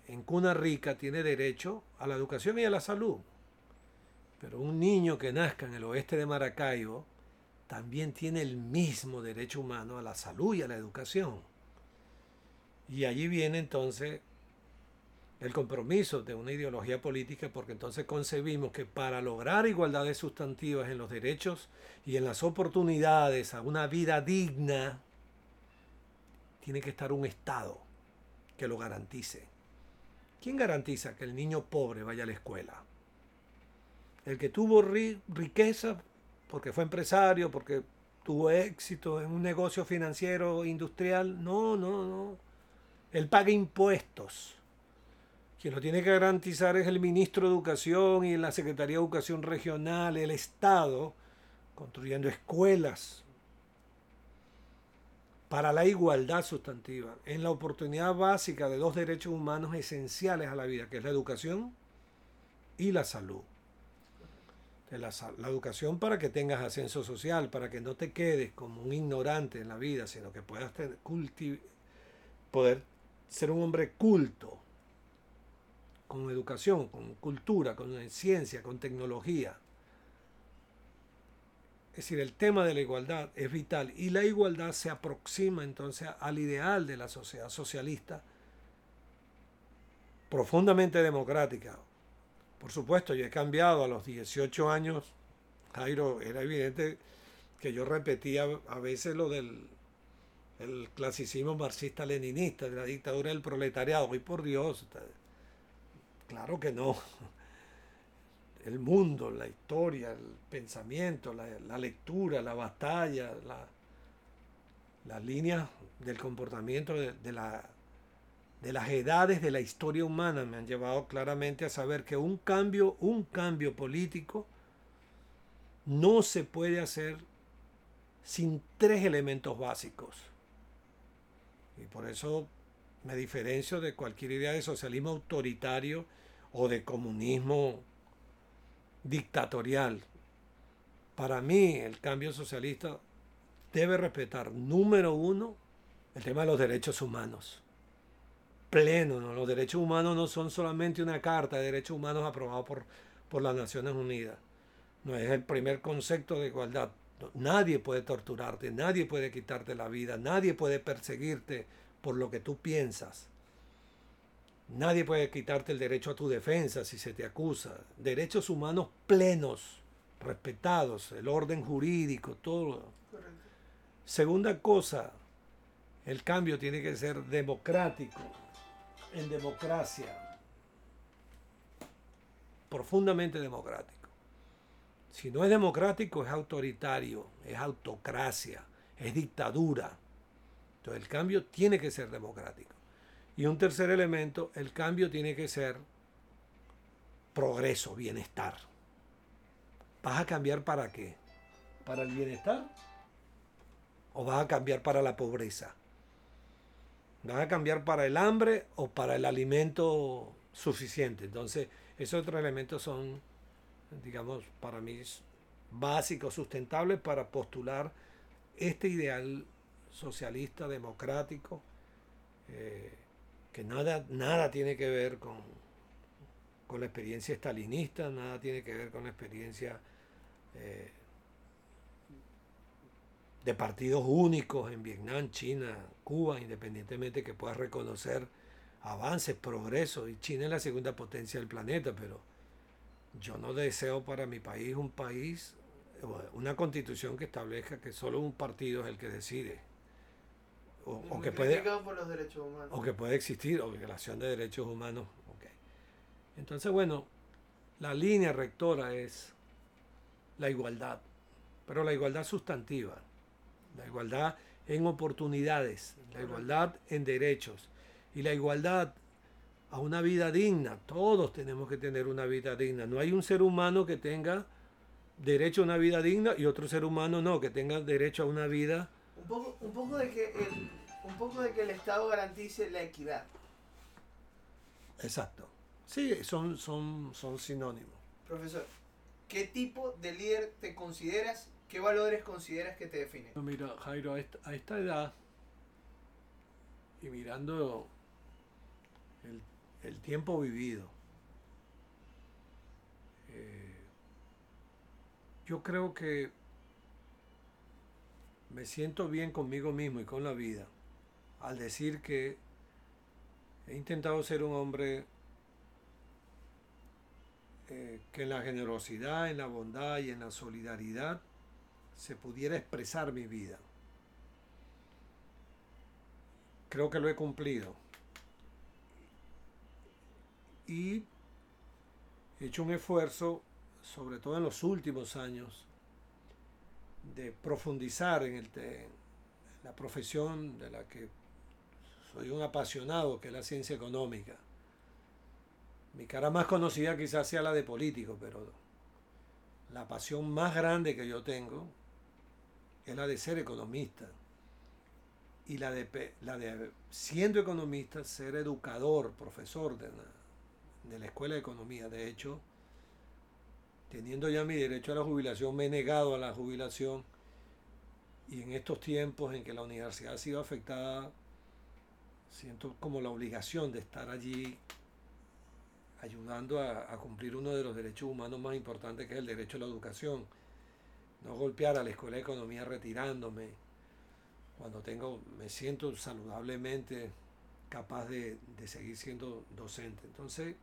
en cuna rica tiene derecho a la educación y a la salud pero un niño que nazca en el oeste de Maracaibo también tiene el mismo derecho humano a la salud y a la educación. Y allí viene entonces el compromiso de una ideología política, porque entonces concebimos que para lograr igualdades sustantivas en los derechos y en las oportunidades a una vida digna, tiene que estar un Estado que lo garantice. ¿Quién garantiza que el niño pobre vaya a la escuela? El que tuvo riqueza porque fue empresario, porque tuvo éxito en un negocio financiero industrial, no, no, no. Él paga impuestos. Quien lo tiene que garantizar es el ministro de Educación y la Secretaría de Educación Regional, el Estado, construyendo escuelas para la igualdad sustantiva, en la oportunidad básica de dos derechos humanos esenciales a la vida, que es la educación y la salud. La, educación para que tengas ascenso social, para que no te quedes como un ignorante en la vida, sino que puedas tener, poder ser un hombre culto, con educación, con cultura, con ciencia, con tecnología. Es decir, el tema de la igualdad es vital y la igualdad se aproxima entonces al ideal de la sociedad socialista profundamente democrática. Por supuesto, yo he cambiado a los 18 años. Jairo, era evidente que yo repetía a veces lo del el clasicismo marxista-leninista, de la dictadura del proletariado. Y por Dios, Claro que no. El mundo, la historia, el pensamiento, la, lectura, la batalla, la, las líneas del comportamiento de, la, de las edades de la historia humana me han llevado claramente a saber que un cambio, un cambio político no se puede hacer sin tres elementos básicos. Y por eso me diferencio de cualquier idea de socialismo autoritario o de comunismo dictatorial. Para mí el cambio socialista debe respetar, número uno, el tema de los derechos humanos. Pleno, ¿no? los derechos humanos no son solamente una carta de derechos humanos aprobada por, por las Naciones Unidas. No es el primer concepto de igualdad. Nadie puede torturarte, nadie puede quitarte la vida, nadie puede perseguirte por lo que tú piensas. Nadie puede quitarte el derecho a tu defensa si se te acusa. Derechos humanos plenos, respetados, el orden jurídico, todo. Segunda cosa, el cambio tiene que ser democrático, en democracia, profundamente democrático. Si no es democrático, es autoritario, es autocracia, es dictadura. Entonces el cambio tiene que ser democrático. Y un tercer elemento, el cambio tiene que ser progreso, bienestar. ¿Vas a cambiar para qué? ¿Para el bienestar? ¿O vas a cambiar para la pobreza? ¿Vas a cambiar para el hambre o para el alimento suficiente? Entonces, esos otros elementos son, digamos, para mí básicos, sustentables para postular este ideal socialista, democrático, eh, que nada, nada tiene que ver con, con la experiencia estalinista, nada tiene que ver con la experiencia eh, de partidos únicos en Vietnam, China, Cuba, independientemente que puedas reconocer avances, progresos, y China es la segunda potencia del planeta, pero yo no deseo para mi país un país, una constitución que establezca que solo un partido es el que decide. O, que puede o que puede existir o violación de derechos humanos entonces bueno la línea rectora es la igualdad pero la igualdad sustantiva la igualdad en oportunidades la igualdad en derechos y la igualdad a una vida digna todos tenemos que tener una vida digna no hay un ser humano que tenga derecho a una vida digna y otro ser humano no que tenga derecho a una vida un poco, un poco de que el, un poco de que el Estado garantice la equidad. Exacto. Sí, son, son, son sinónimos. Profesor, ¿qué tipo de líder te consideras? ¿Qué valores consideras que te definen? mira, Jairo, a esta, edad y mirando el, el tiempo vivido, eh, yo creo que me siento bien conmigo mismo y con la vida al decir que he intentado ser un hombre eh, que en la generosidad, en la bondad y en la solidaridad se pudiera expresar mi vida. Creo que lo he cumplido. Y he hecho un esfuerzo, sobre todo en los últimos años, de profundizar en, el, la profesión de la que soy un apasionado, que es la ciencia económica. Mi cara más conocida quizás sea la de político, pero la pasión más grande que yo tengo es la de ser economista. Y la de, la de siendo economista, ser educador, profesor de la, de la Escuela de Economía. De hecho, teniendo ya mi derecho a la jubilación, me he negado a la jubilación. Y en estos tiempos en que la universidad ha sido afectada, siento como la obligación de estar allí ayudando a, cumplir uno de los derechos humanos más importantes que es el derecho a la educación. No golpear a la escuela de economía retirándome. Cuando tengo, me siento saludablemente capaz de, de seguir siendo docente. Entonces,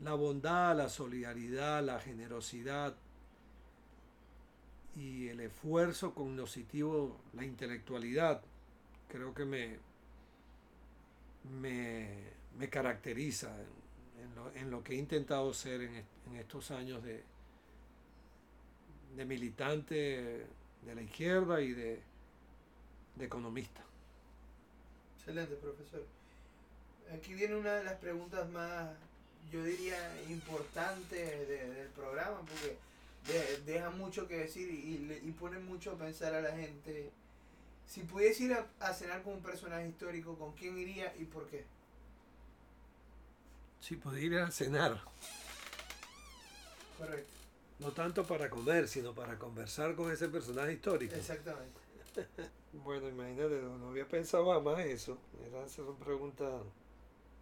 la bondad, la solidaridad, la generosidad y el esfuerzo cognoscitivo, la intelectualidad, creo que me, me, me caracteriza en, lo, en, lo, que he intentado ser en, en estos años de, de, militante de la izquierda y de, de economista. Excelente, profesor. Aquí viene una de las preguntas más, yo diría, importantes de, del programa, porque de, deja mucho que decir y, y, pone mucho a pensar a la gente. Si pudiese ir a, a cenar con un personaje histórico, ¿con quién iría y por qué? Si pudiera cenar. Correcto. No tanto para comer, sino para conversar con ese personaje histórico. Exactamente. bueno, imagínate, no había pensado más eso.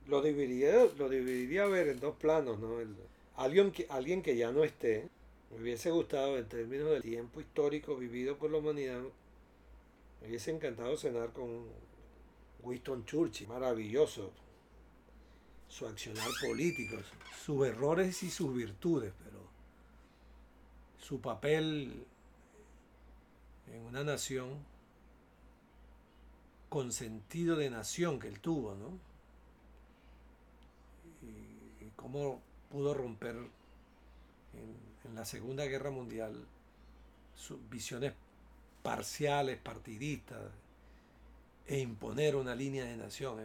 Lo dividiría, lo dividiría a ver en dos planos, ¿no? El, alguien, que, alguien que ya no esté. Me hubiese gustado, en términos del tiempo histórico vivido por la humanidad, me hubiese encantado cenar con Winston Churchill. Maravilloso su accionar político, sus errores y sus virtudes, su papel en una nación con sentido de nación que él tuvo, ¿no? Y, cómo pudo romper en, la Segunda Guerra Mundial sus visiones parciales, partidistas, e imponer una línea de nación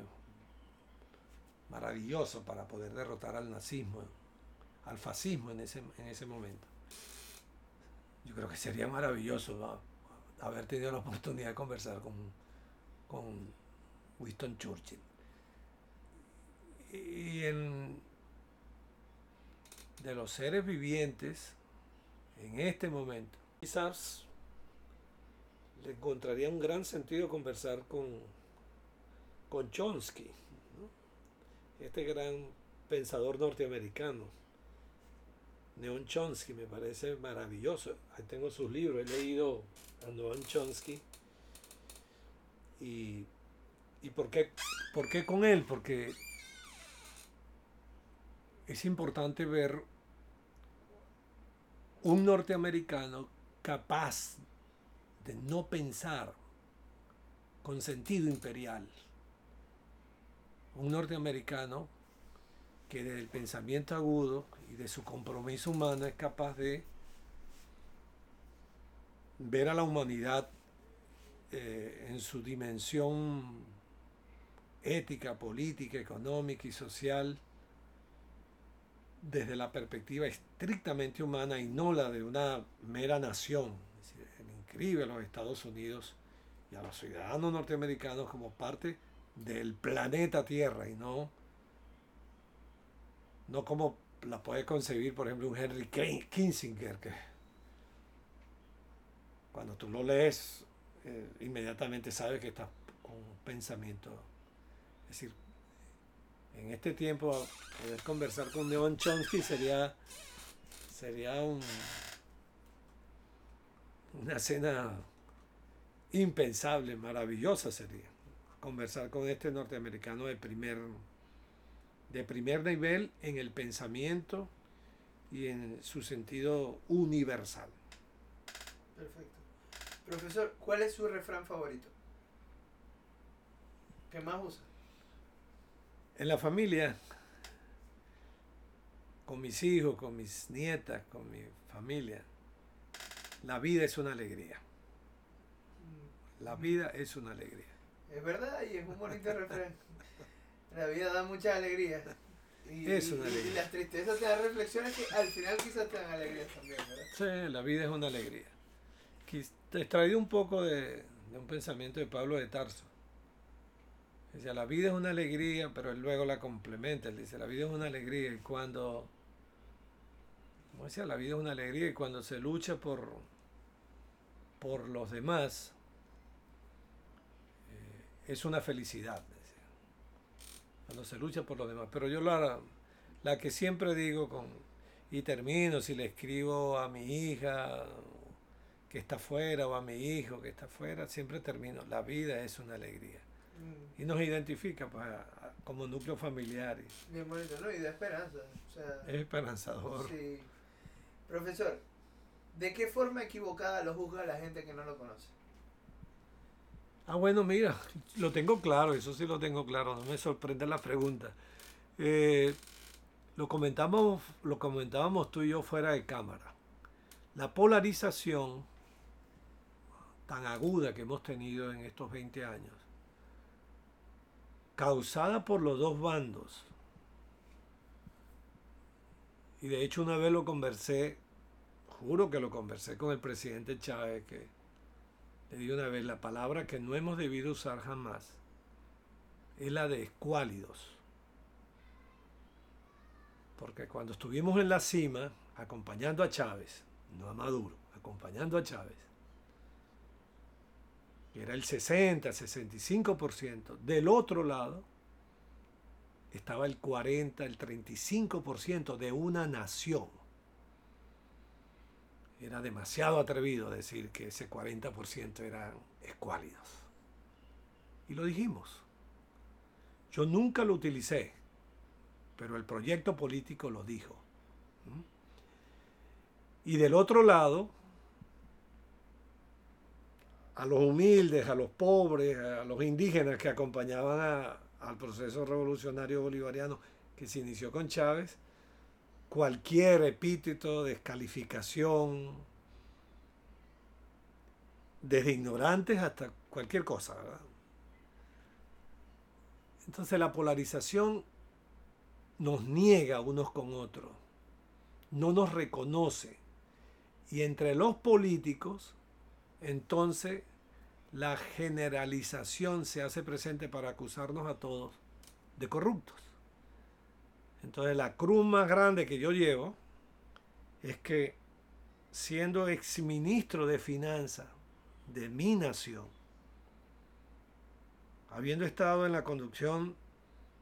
maravilloso para poder derrotar al nazismo, al fascismo en ese, en ese momento. Yo creo que sería maravilloso ¿no? haber tenido la oportunidad de conversar con, con Winston Churchill. Y en, de los seres vivientes, en este momento, quizás le encontraría un gran sentido conversar con, con Chomsky este gran pensador norteamericano, Neon Chomsky, me parece maravilloso. Ahí tengo sus libros, he leído a Neon Chomsky. Y, ¿Y por, qué, por qué con él? Porque es importante ver un norteamericano capaz de no pensar con sentido imperial un norteamericano que del pensamiento agudo y de su compromiso humano es capaz de ver a la humanidad eh, en su dimensión ética, política, económica y social desde la perspectiva estrictamente humana y no la de una mera nación. Es decir, inscribe a los Estados Unidos y a los ciudadanos norteamericanos como parte del planeta Tierra y no, no como la puede concebir, por ejemplo, un Henry Kissinger, que cuando tú lo lees, eh, inmediatamente sabes que estás con un pensamiento. Es decir, en este tiempo poder conversar con Neon Chomsky sería, sería un, una escena impensable, maravillosa sería conversar con este norteamericano de primer, de primer nivel en el pensamiento y en su sentido universal. Perfecto. Profesor, ¿cuál es su refrán favorito? ¿Qué más usa? En la familia, con mis hijos, con mis nietas, con mi familia, la vida es una alegría. La vida es una alegría. Es verdad y es un bonito refrán. La vida da muchas alegrías. Y, Es una y- y alegría. las tristezas te dan reflexiones que al final quizás te dan alegrías también, ¿verdad? Sí, la vida es una alegría. Extraído un poco de, de un pensamiento de Pablo de Tarso. Decía, la vida es una alegría, pero él luego la complementa. Él dice, la vida es una alegría y cuando... Como decía, la vida es una alegría y cuando se lucha por, por los demás, eh, es una felicidad. Cuando se lucha por los demás. Pero yo la, la que siempre digo con, y termino si le escribo a mi hija que está afuera o a mi hijo que está afuera, siempre termino, la vida es una alegría. Mm, Y nos identifica pues, a- a- como núcleo familiar y Bien bonito, ¿no? Y de esperanza. O sea, es esperanzador. sí. Profesor, ¿de qué forma equivocada lo juzga la gente que no lo conoce? Ah, bueno, mira, lo tengo claro, eso sí lo tengo claro, no me sorprende la pregunta. Eh, lo, comentamos, lo comentábamos tú y yo fuera de cámara. La polarización tan aguda que hemos tenido en estos 20 años, causada por los dos bandos, y de hecho una vez lo conversé, juro que lo conversé con el presidente Chávez, que le di una vez la palabra que no hemos debido usar jamás, es la de escuálidos. Porque cuando estuvimos en la cima, acompañando a Chávez, no a Maduro, acompañando a Chávez, que era el 60, 65%, del otro lado estaba el 40, el 35% de una nación. Era demasiado atrevido decir que ese 40% eran escuálidos. Y lo dijimos. Yo nunca lo utilicé, pero el proyecto político lo dijo. ¿Mm? Y del otro lado, a los humildes, a los pobres, a los indígenas que acompañaban al proceso revolucionario bolivariano que se inició con Chávez, cualquier epíteto, descalificación, desde ignorantes hasta cualquier cosa, ¿verdad? Entonces la polarización nos niega unos con otros, no nos reconoce. Y entre los políticos, entonces la generalización se hace presente para acusarnos a todos de corruptos. Entonces la cruz más grande que yo llevo es que siendo exministro de finanzas de mi nación, habiendo estado en la conducción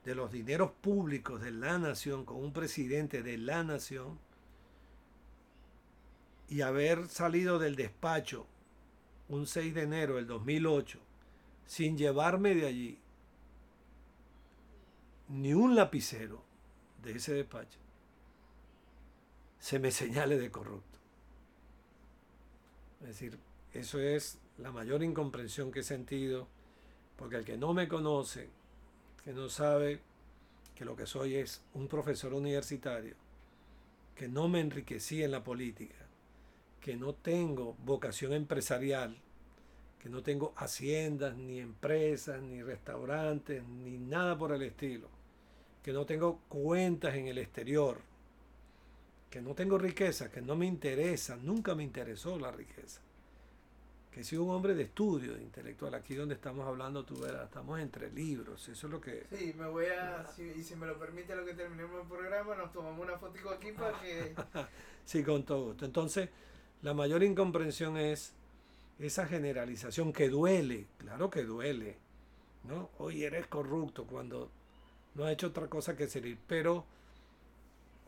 de los dineros públicos de la nación con un presidente de la nación y haber salido del despacho un 6 de enero del 2008 sin llevarme de allí ni un lapicero de ese despacho, se me señale de corrupto. Es decir, eso es la mayor incomprensión que he sentido, porque el que no me conoce, que no sabe que lo que soy es un profesor universitario, que no me enriquecí en la política, que no tengo vocación empresarial, que no tengo haciendas, ni empresas, ni restaurantes, ni nada por el estilo, que no tengo cuentas en el exterior, que no tengo riqueza, que no me interesa, nunca me interesó la riqueza, que soy un hombre de estudio, de intelectual, aquí donde estamos hablando, tú verás, estamos entre libros, eso es lo que... Sí, me voy a, si, y si me lo permite lo que terminemos el programa, nos tomamos una fotico aquí para que... Sí, con todo gusto. Entonces, la mayor incomprensión es esa generalización que duele, claro que duele, ¿no? Hoy eres corrupto cuando no has hecho otra cosa que servir. Pero,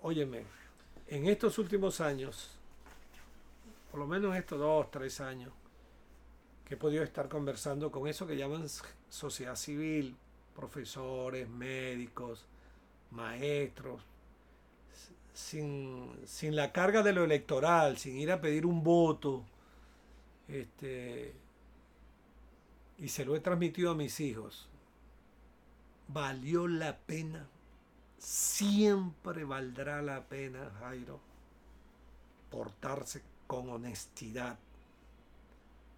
óyeme, en estos últimos años, por lo menos estos dos, tres años, que he podido estar conversando con eso que llaman sociedad civil, profesores, médicos, maestros, sin, sin la carga de lo electoral, sin ir a pedir un voto, este, y se lo he transmitido a mis hijos, valió la pena, siempre valdrá la pena, Jairo, portarse con honestidad,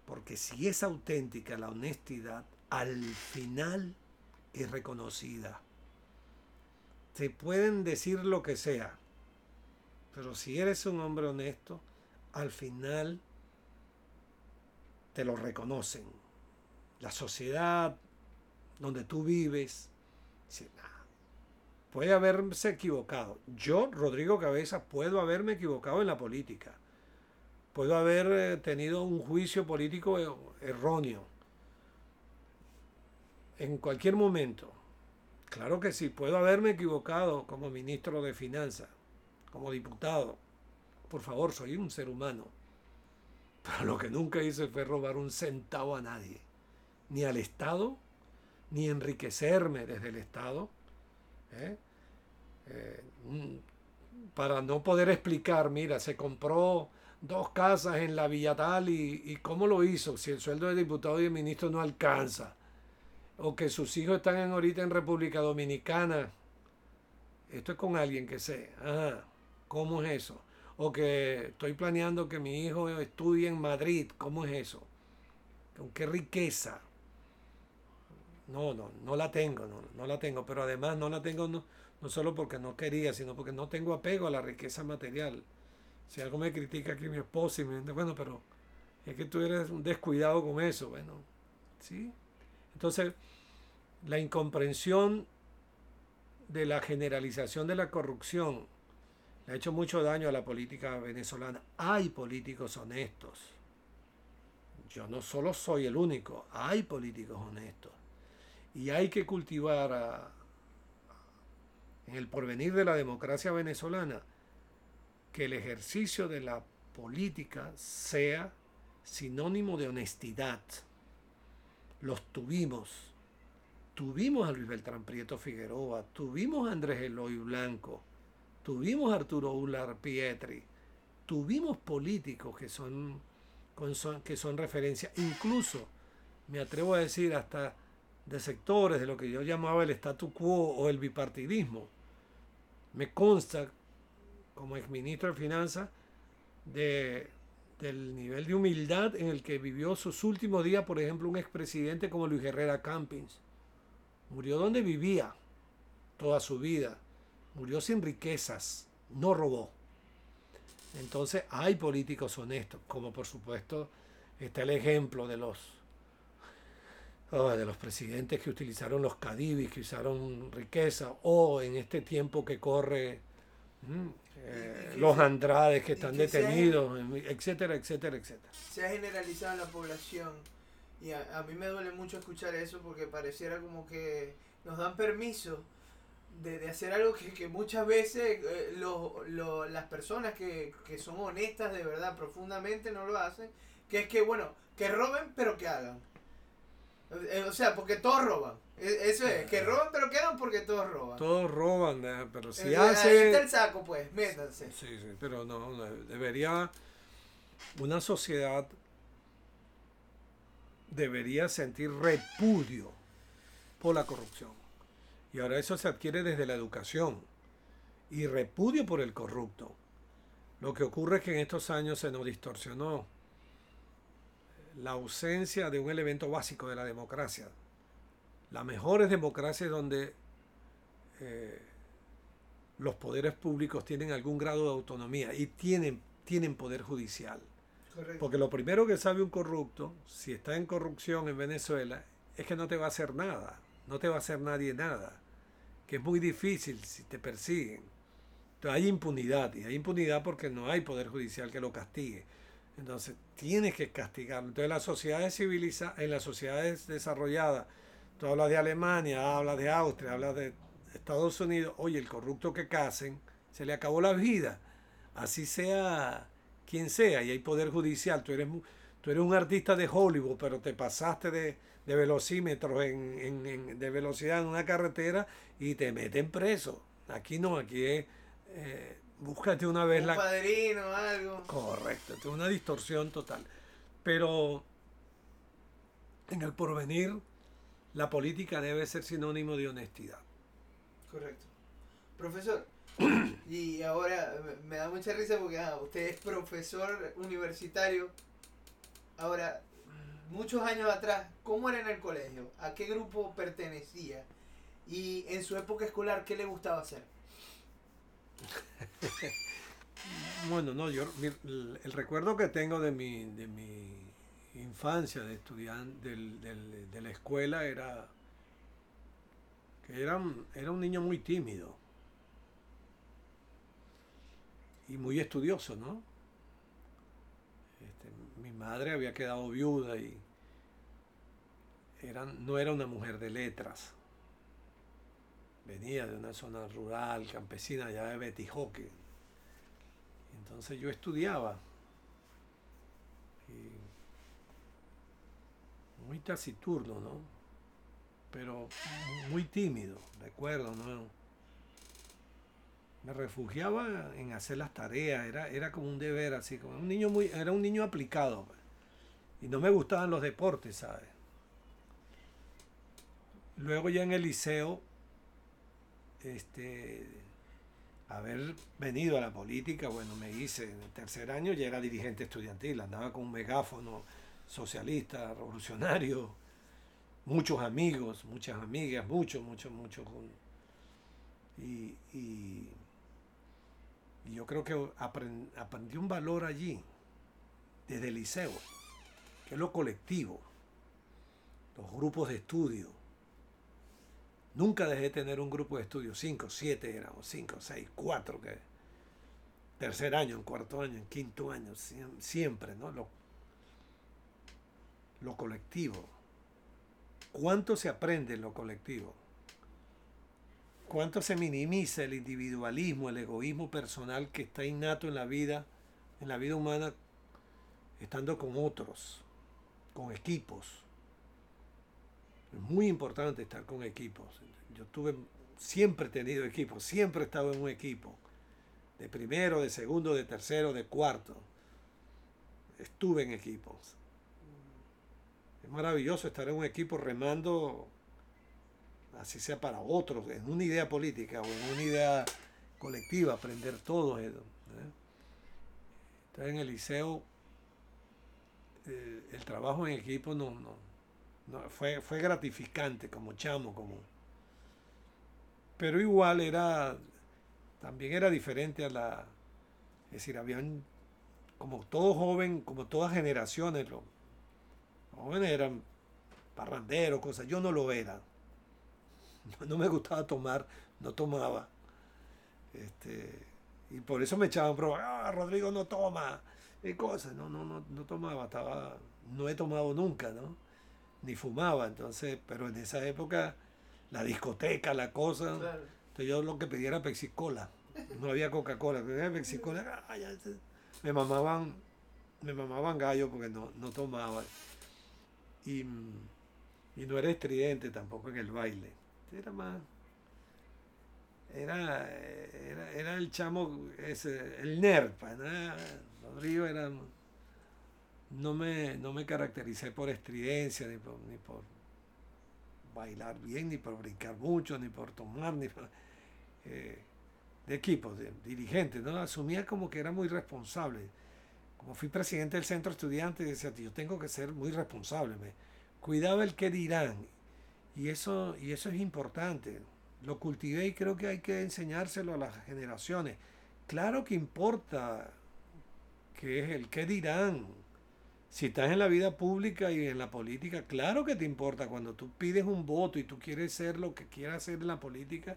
porque si es auténtica la honestidad, al final es reconocida. Te pueden decir lo que sea, pero si eres un hombre honesto, al final te lo reconocen. La sociedad donde tú vives, puede haberse equivocado. Yo, Rodrigo Cabeza, puedo haberme equivocado en la política. Puedo haber eh, tenido un juicio político eh, erróneo. En cualquier momento. Claro que sí, puedo haberme equivocado como ministro de Finanzas, como diputado. Por favor, soy un ser humano. Pero lo que nunca hice fue robar un centavo a nadie. Ni al Estado, ni enriquecerme desde el Estado. ¿eh? Eh, para no poder explicar, mira, se compró dos casas en la Villa Tal y, y cómo lo hizo, si el sueldo de diputado y de ministro no alcanza, o que sus hijos están en, ahorita en República Dominicana, esto es con alguien que sé, ¿cómo es eso? O que estoy planeando que mi hijo estudie en Madrid, ¿cómo es eso? ¿Con qué riqueza? No, no, no la tengo, no, no la tengo, pero además no la tengo no, no solo porque no quería, sino porque no tengo apego a la riqueza material. Si algo me critica aquí mi esposa y me dice, bueno, pero es que tú eres un descuidado con eso, bueno, ¿sí? Entonces, la incomprensión de la generalización de la corrupción le ha hecho mucho daño a la política venezolana. Hay políticos honestos. Yo no solo soy el único, hay políticos honestos. Y hay que cultivar en el porvenir de la democracia venezolana, que el ejercicio de la política sea sinónimo de honestidad. Los tuvimos. Tuvimos a Luis Beltrán Prieto Figueroa, tuvimos a Andrés Eloy Blanco, tuvimos a Arturo Ular Pietri, tuvimos políticos que son, que son referencia, incluso me atrevo a decir hasta de sectores de lo que yo llamaba el statu quo o el bipartidismo, me consta, como exministro de Finanzas, de, del nivel de humildad en el que vivió sus últimos días, por ejemplo, un expresidente como Luis Herrera Campins. Murió donde vivía toda su vida. Murió sin riquezas, no robó. Entonces hay políticos honestos, como por supuesto está el ejemplo de los de los presidentes que utilizaron los cadibis, que usaron riqueza, o en este tiempo que corre eh, los Andrades que están detenidos, etcétera, etcétera, etcétera. Se ha generalizado la población y a, mí me duele mucho escuchar eso porque pareciera como que nos dan permiso de, hacer algo que, muchas veces eh, las personas que, que son honestas de verdad profundamente no lo hacen, que es que, bueno, que roben pero que hagan. Eh, o sea, porque todos roban. E, eso es, que roban pero quedan porque todos roban. Todos roban, eh, pero si eh, hace... Ahí está el saco, pues, métanse. Sí, sí, pero no, debería... Una sociedad debería sentir repudio por la corrupción. Y ahora eso se adquiere desde la educación. Y repudio por el corrupto. Lo que ocurre es que en estos años se nos distorsionó la ausencia de un elemento básico de la democracia. La mejor es democracia donde eh, los poderes públicos tienen algún grado de autonomía y tienen, tienen poder judicial. Porque lo primero que sabe un corrupto, si está en corrupción en Venezuela, es que no te va a hacer nada, no te va a hacer nadie nada, que es muy difícil si te persiguen. Entonces hay impunidad, y hay impunidad porque no hay poder judicial que lo castigue. Entonces, tienes que castigarlo. Entonces, las sociedades civilizadas, en las sociedades desarrolladas, tú hablas de Alemania, hablas de Austria, hablas de Estados Unidos, oye, el corrupto que casen, se le acabó la vida. Así sea quien sea, y hay poder judicial. Tú eres, tú eres un artista de Hollywood, pero te pasaste de, de velocímetros en, de velocidad en una carretera y te meten preso. Aquí no, aquí es... Eh, búscate una vez un la... padrino, algo. Correcto, es una distorsión total. Pero en el porvenir, la política debe ser sinónimo de honestidad. Correcto. Profesor, y ahora me da mucha risa porque ah, usted es profesor universitario. Ahora, muchos años atrás, ¿cómo era en el colegio? ¿A qué grupo pertenecía? Y en su época escolar, ¿qué le gustaba hacer? bueno, no, yo el, recuerdo que tengo de mi, de mi infancia de estudiante de la escuela era que era, era un niño muy tímido y muy estudioso, ¿no? Este, mi madre había quedado viuda y era, no era una mujer de letras. Venía de una zona rural, campesina, allá de Betijoque. Entonces yo estudiaba. muy taciturno, ¿no? Pero muy tímido, recuerdo, ¿no? me refugiaba en hacer las tareas, era, era como un deber, así como un niño muy, era un niño aplicado. Pues. Y no me gustaban los deportes, ¿sabes? Luego ya en el liceo, este, haber venido a la política, bueno, me hice en el tercer año, ya era dirigente estudiantil, andaba con un megáfono socialista, revolucionario, muchos amigos, muchas amigas, muchos, muchos, muchos. Y, y y yo creo que aprendí un valor allí, desde el liceo, que es lo colectivo, los grupos de estudio. Nunca dejé de tener un grupo de estudio, cinco, siete éramos, cinco, seis, cuatro, que tercer año, en cuarto año, en quinto año, siempre, ¿no? Lo, lo colectivo. ¿Cuánto se aprende en lo colectivo? cuánto se minimiza el individualismo, el egoísmo personal que está innato en la vida, en la vida humana, estando con otros, con equipos. Es muy importante estar con equipos. Yo tuve, siempre he tenido equipos, siempre he estado en un equipo, de primero, de segundo, de tercero, de cuarto. Estuve en equipos. Es maravilloso estar en un equipo remando así sea para otros, en una idea política o en una idea colectiva, aprender todo eso. Entonces en el liceo eh, el trabajo en equipo no, no, fue, fue gratificante como chamo, como pero igual era también era diferente a la es decir, habían como todo joven, como todas generaciones, los jóvenes eran parranderos, cosas, yo no lo era no me gustaba tomar, no tomaba. Este, y por eso me echaban prueba, ah, Rodrigo no toma, y cosas, no, no, no, no tomaba, estaba, no he tomado nunca, ¿no? Ni fumaba, entonces, pero en esa época, la discoteca, la cosa, entonces yo lo que pedía era Pepsi Cola, no había Coca-Cola, pedía Pepsi Cola, me mamaban, me mamaban gallo porque no, no tomaba. Y, y no era estridente tampoco en el baile era más. Era, era, el chamo, ese, el nerpa, ¿no? Rodrigo era. No me, no me caractericé por estridencia, ni por, ni por bailar bien, ni por brincar mucho, ni por tomar, ni por. Eh, de equipos, de dirigentes, ¿no? Asumía como que era muy responsable. Como fui presidente del centro estudiante, decía, yo tengo que ser muy responsable. Me cuidaba el que dirán y eso, y eso es importante. Lo cultivé y creo que hay que enseñárselo a las generaciones. Claro que importa que es el qué dirán. Si estás en la vida pública y en la política, claro que te importa. Cuando tú pides un voto y tú quieres ser lo que quieras hacer en la política,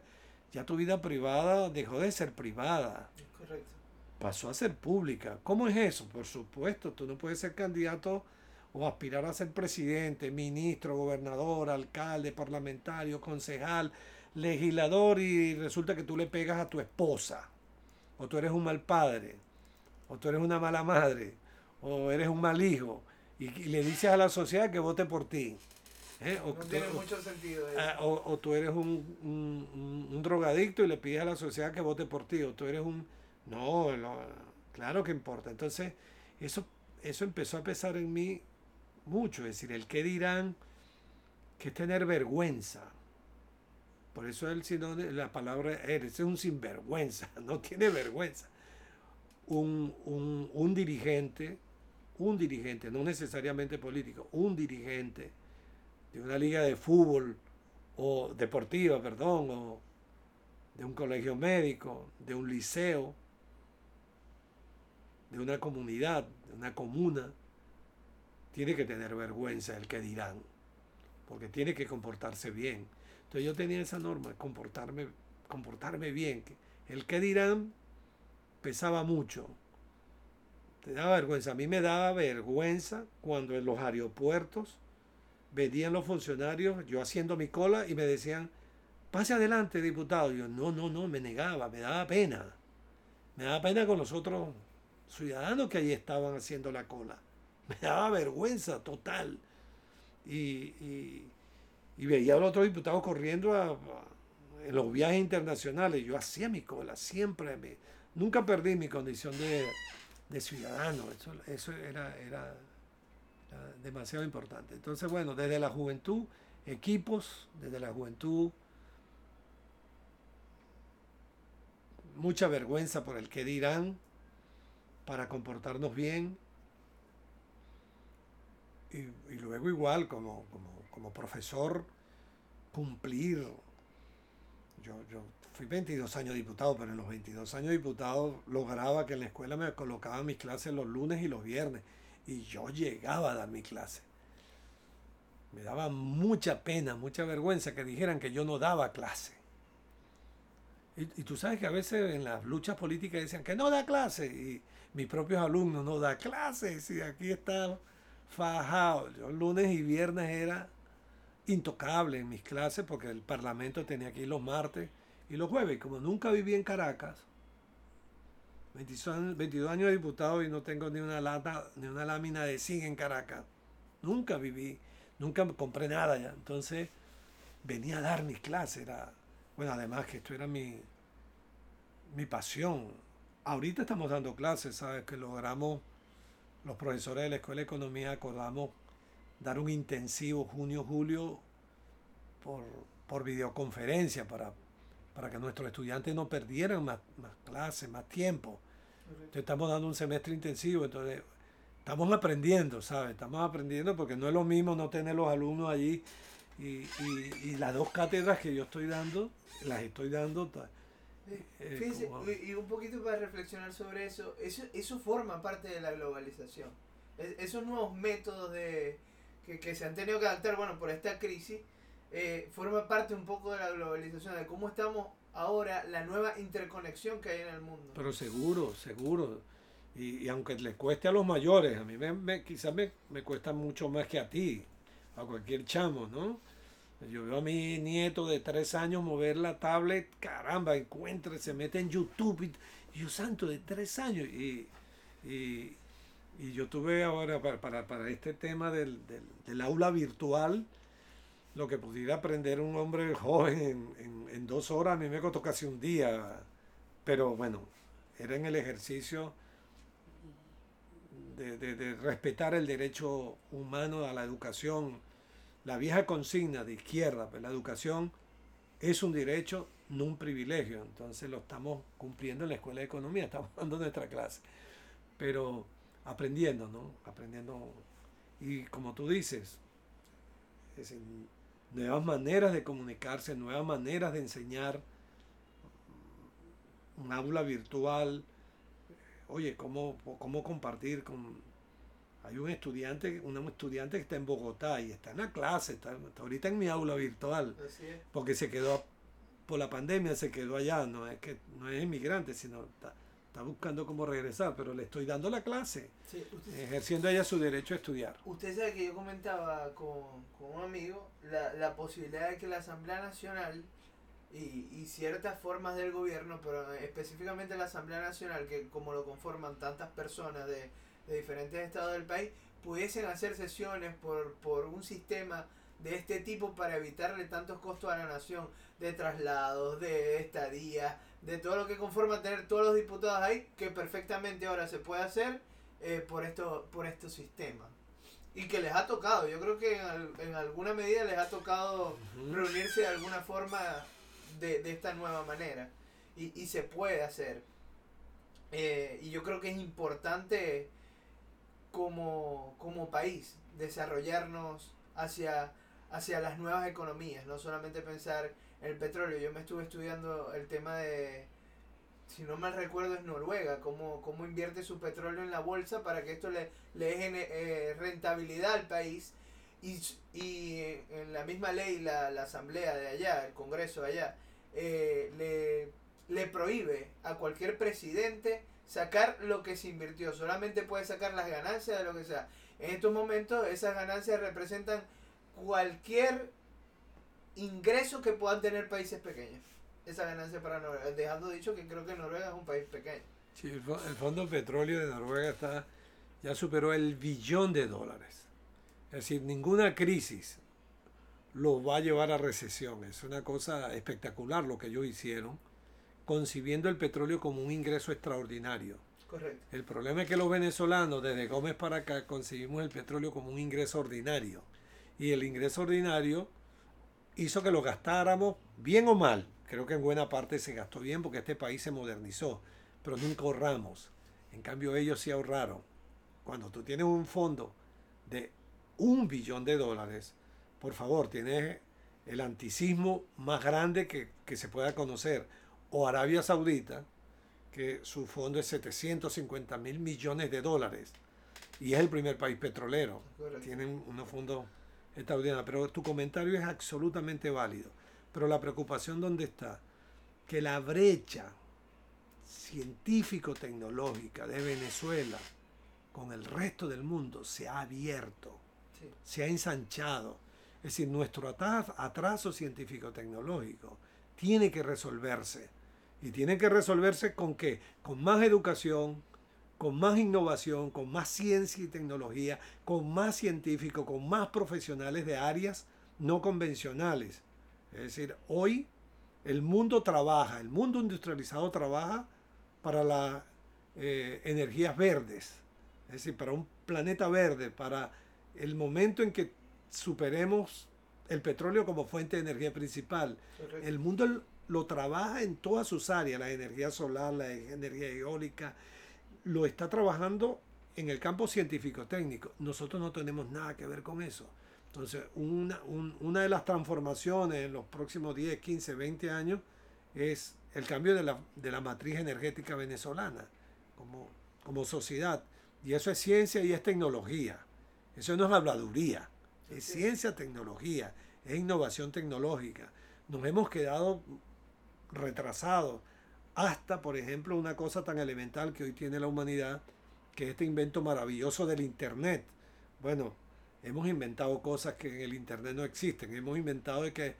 ya tu vida privada dejó de ser privada. Correcto. Pasó a ser pública. ¿Cómo es eso? Por supuesto, tú no puedes ser candidato o aspirar a ser presidente, ministro, gobernador, alcalde, parlamentario, concejal, legislador y resulta que tú le pegas a tu esposa, o tú eres un mal padre, o tú eres una mala madre, o eres un mal hijo, y, le dices a la sociedad que vote por ti. ¿eh? O, no tiene mucho sentido. Ah, o, tú eres un, un, drogadicto y le pides a la sociedad que vote por ti, o tú eres un... No, claro que importa. Entonces, eso, eso empezó a pesar en mí mucho, es decir, el que dirán que es tener vergüenza. Por eso el la palabra eres es un sinvergüenza, no tiene vergüenza. Un, un, dirigente, un dirigente, no necesariamente político, un dirigente de una liga de fútbol o deportiva, perdón, o de un colegio médico, de un liceo, de una comunidad, de una comuna, tiene que tener vergüenza el que dirán, porque tiene que comportarse bien. Entonces yo tenía esa norma, comportarme, comportarme bien. El que dirán pesaba mucho. Te daba vergüenza. A mí me daba vergüenza cuando en los aeropuertos venían los funcionarios, yo haciendo mi cola y me decían, pase adelante, diputado. yo, no, no, no, me negaba, me daba pena. Me daba pena con los otros ciudadanos que allí estaban haciendo la cola. Me daba vergüenza total. Y, veía a los otros diputados corriendo en los viajes internacionales. Yo hacía mi cola, siempre. Me, nunca perdí mi condición de, ciudadano. Eso, eso era, era demasiado importante. Entonces, bueno, desde la juventud, equipos, desde la juventud, mucha vergüenza por el que dirán para comportarnos bien. Y, luego igual como, como, profesor, cumplir. Yo, yo fui 22 años diputado, pero en los 22 años diputado lograba que en la escuela me colocaban mis clases los lunes y los viernes y yo llegaba a dar mi clase. Me daba mucha pena, mucha vergüenza que dijeran que yo no daba clase. Y, tú sabes que a veces en las luchas políticas decían que no da clase y mis propios alumnos no da clase y aquí está fajado. Yo lunes y viernes era intocable en mis clases porque el parlamento tenía que ir los martes y los jueves. Como nunca viví en Caracas, 22 años de diputado y no tengo ni una lata, ni una lámina de zinc en Caracas. Nunca viví, nunca compré nada ya. Entonces venía a dar mis clases. Era, bueno, además que esto era mi, mi pasión. Ahorita estamos dando clases, ¿sabes? Que logramos, los profesores de la Escuela de Economía acordamos dar un intensivo junio-julio por, por videoconferencia para, para que nuestros estudiantes no perdieran más, más clases, más tiempo estamos dando un semestre intensivo, entonces estamos aprendiendo, ¿sabes? Estamos aprendiendo porque no es lo mismo no tener los alumnos allí y, y, las dos cátedras que yo estoy dando, las estoy dando. Eh, Fíjense, y un poquito para reflexionar sobre eso, eso, eso forma parte de la globalización. esos nuevos métodos de, que, que, se han tenido que adaptar, bueno, por esta crisis, eh, forma parte un poco de la globalización, de cómo estamos ahora la nueva interconexión que hay en el mundo. Pero seguro, seguro. Y, aunque les cueste a los mayores, a mí me, quizás me, me, cuesta mucho más que a ti, a cualquier chamo, ¿no? Yo veo a mi nieto de tres años mover la tablet, caramba, encuentra, se mete en YouTube, y, yo santo, de tres años. Y, y, yo tuve ahora para, para, este tema del, del aula virtual, lo que pudiera aprender un hombre joven en, dos horas, a mí me costó casi un día. Pero bueno, era en el ejercicio de, respetar el derecho humano a la educación. La vieja consigna de izquierda, pues la educación es un derecho, no un privilegio. Entonces lo estamos cumpliendo en la Escuela de Economía, estamos dando nuestra clase. Pero aprendiendo, ¿no? Aprendiendo. Y como tú dices, es nuevas maneras de comunicarse, nuevas maneras de enseñar, un aula virtual, oye, ¿cómo, cómo compartir con... Hay un estudiante, un estudiante que está en Bogotá y está en la clase, está, ahorita en mi aula virtual, porque se quedó, por la pandemia se quedó allá, no es que no es inmigrante, sino está, está buscando cómo regresar, pero le estoy dando la clase, ejerciendo ella su derecho a estudiar. Usted sabe que yo comentaba con, con un amigo la, la, posibilidad de que la Asamblea Nacional y, y, ciertas formas del gobierno, pero específicamente la Asamblea Nacional, que como lo conforman tantas personas de, de diferentes estados del país, pudiesen hacer sesiones por, por un sistema de este tipo para evitarle tantos costos a la nación de traslados, de estadía, de todo lo que conforma tener todos los diputados ahí, que perfectamente ahora se puede hacer eh, por, esto, por estos sistemas. Y que les ha tocado, yo creo que en, alguna medida les ha tocado reunirse de alguna forma de, esta nueva manera. Y, se puede hacer. Eh, y yo creo que es importante como, como país desarrollarnos hacia hacia las nuevas economías, no solamente pensar en el petróleo. Yo me estuve estudiando el tema de, si no mal recuerdo, es Noruega, cómo, cómo invierte su petróleo en la bolsa para que esto le, le eh, rentabilidad al país. Y, y en la misma ley, la, la asamblea de allá, el congreso de allá, eh, le, le prohíbe a cualquier presidente sacar lo que se invirtió, solamente puede sacar las ganancias de lo que sea. En estos momentos esas ganancias representan cualquier ingreso que puedan tener países pequeños. Esa ganancia para Noruega. Dejando dicho que creo que Noruega es un país pequeño. Sí, el, Fondo Petróleo de Noruega está ya superó el billón de dólares. Es decir, ninguna crisis lo va a llevar a recesión. Es una cosa espectacular lo que ellos hicieron, concibiendo el petróleo como un ingreso extraordinario. Correcto. El problema es que los venezolanos, desde Gómez para acá, concibimos el petróleo como un ingreso ordinario. Y el ingreso ordinario hizo que lo gastáramos bien o mal. Creo que en buena parte se gastó bien porque este país se modernizó, pero nunca ahorramos. En cambio ellos sí ahorraron. Cuando tú tienes un fondo de un billón de dólares, por favor, tienes el anticismo más grande que, que se pueda conocer. O Arabia Saudita, que su fondo es 750 mil millones de dólares y es el primer país petrolero. Tienen unos fondos extraordinarios. Pero tu comentario es absolutamente válido. Pero la preocupación dónde está? Que la brecha científico-tecnológica de Venezuela con el resto del mundo se ha abierto, se ha ensanchado. Es decir, nuestro atraso científico-tecnológico tiene que resolverse y tiene que resolverse con qué? Con más educación, con más innovación, con más ciencia y tecnología, con más científicos, con más profesionales de áreas no convencionales. Es decir, hoy el mundo trabaja, el mundo industrializado trabaja para las eh, energías verdes, es decir, para un planeta verde, para el momento en que superemos el petróleo como fuente de energía principal. El mundo lo trabaja en todas sus áreas, la energía solar, la energía eólica, lo está trabajando en el campo científico-técnico. Nosotros no tenemos nada que ver con eso. Entonces, una, una de las transformaciones en los próximos 10, 15, 20 años es el cambio de la, de la matriz energética venezolana como, como sociedad. Y eso es ciencia y es tecnología. Eso no es habladuría. Es ciencia, tecnología, es innovación tecnológica. Nos hemos quedado retrasado hasta, por ejemplo, una cosa tan elemental que hoy tiene la humanidad, que es este invento maravilloso del Internet. Bueno, hemos inventado cosas que en el Internet no existen. Hemos inventado de que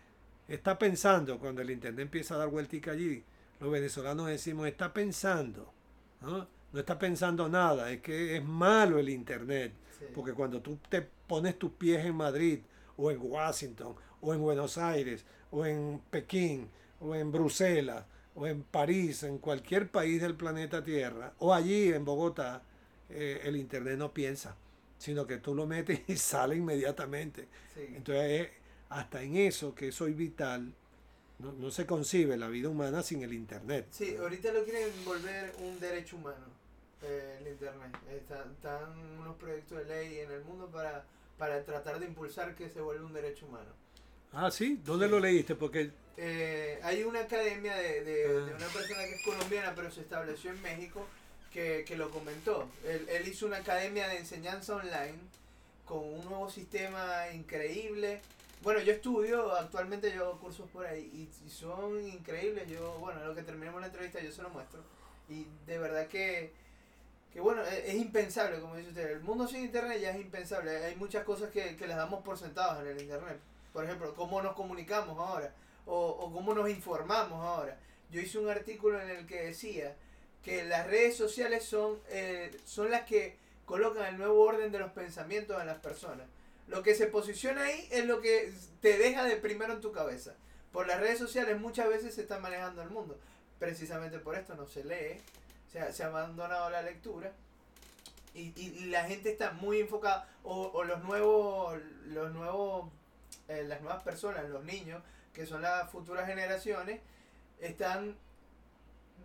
está pensando, cuando el Internet empieza a dar vueltica allí, los venezolanos decimos, está pensando. ¿no? no está pensando nada, es que es malo el Internet. Porque cuando tú te pones tus pies en Madrid, o en Washington, o en Buenos Aires, o en Pekín, o en Bruselas, o en París, en cualquier país del planeta Tierra, o allí en Bogotá, eh, el Internet no piensa, sino que tú lo metes y sale inmediatamente. Entonces, hasta en eso, que soy vital, no, se concibe la vida humana sin el Internet. Sí, ahorita lo quieren volver un derecho humano, eh, el Internet. Están, unos proyectos de ley en el mundo para, para tratar de impulsar que se vuelva un derecho humano. Ah, sí, ¿dónde lo leíste? Porque eh, hay una academia de, de, ah. una persona que es colombiana, pero se estableció en México, que, que lo comentó. Él, él, hizo una academia de enseñanza online con un nuevo sistema increíble. Bueno, yo estudio, actualmente yo hago cursos por ahí y, son increíbles. Yo, bueno, lo que terminemos la entrevista yo se lo muestro. Y de verdad que, que bueno, es, es, impensable, como dice usted. El mundo sin internet ya es impensable. Hay muchas cosas que, que las damos por sentadas en el internet. Por ejemplo, cómo nos comunicamos ahora o, cómo nos informamos ahora. Yo hice un artículo en el que decía que las redes sociales son, eh, son las que colocan el nuevo orden de los pensamientos en las personas. Lo que se posiciona ahí es lo que te deja de primero en tu cabeza. Por las redes sociales muchas veces se está manejando el mundo. Precisamente por esto no se lee, se ha, abandonado la lectura y, y, la gente está muy enfocada. O, o los nuevos, los nuevos, eh, las nuevas personas, los niños, que son las futuras generaciones, están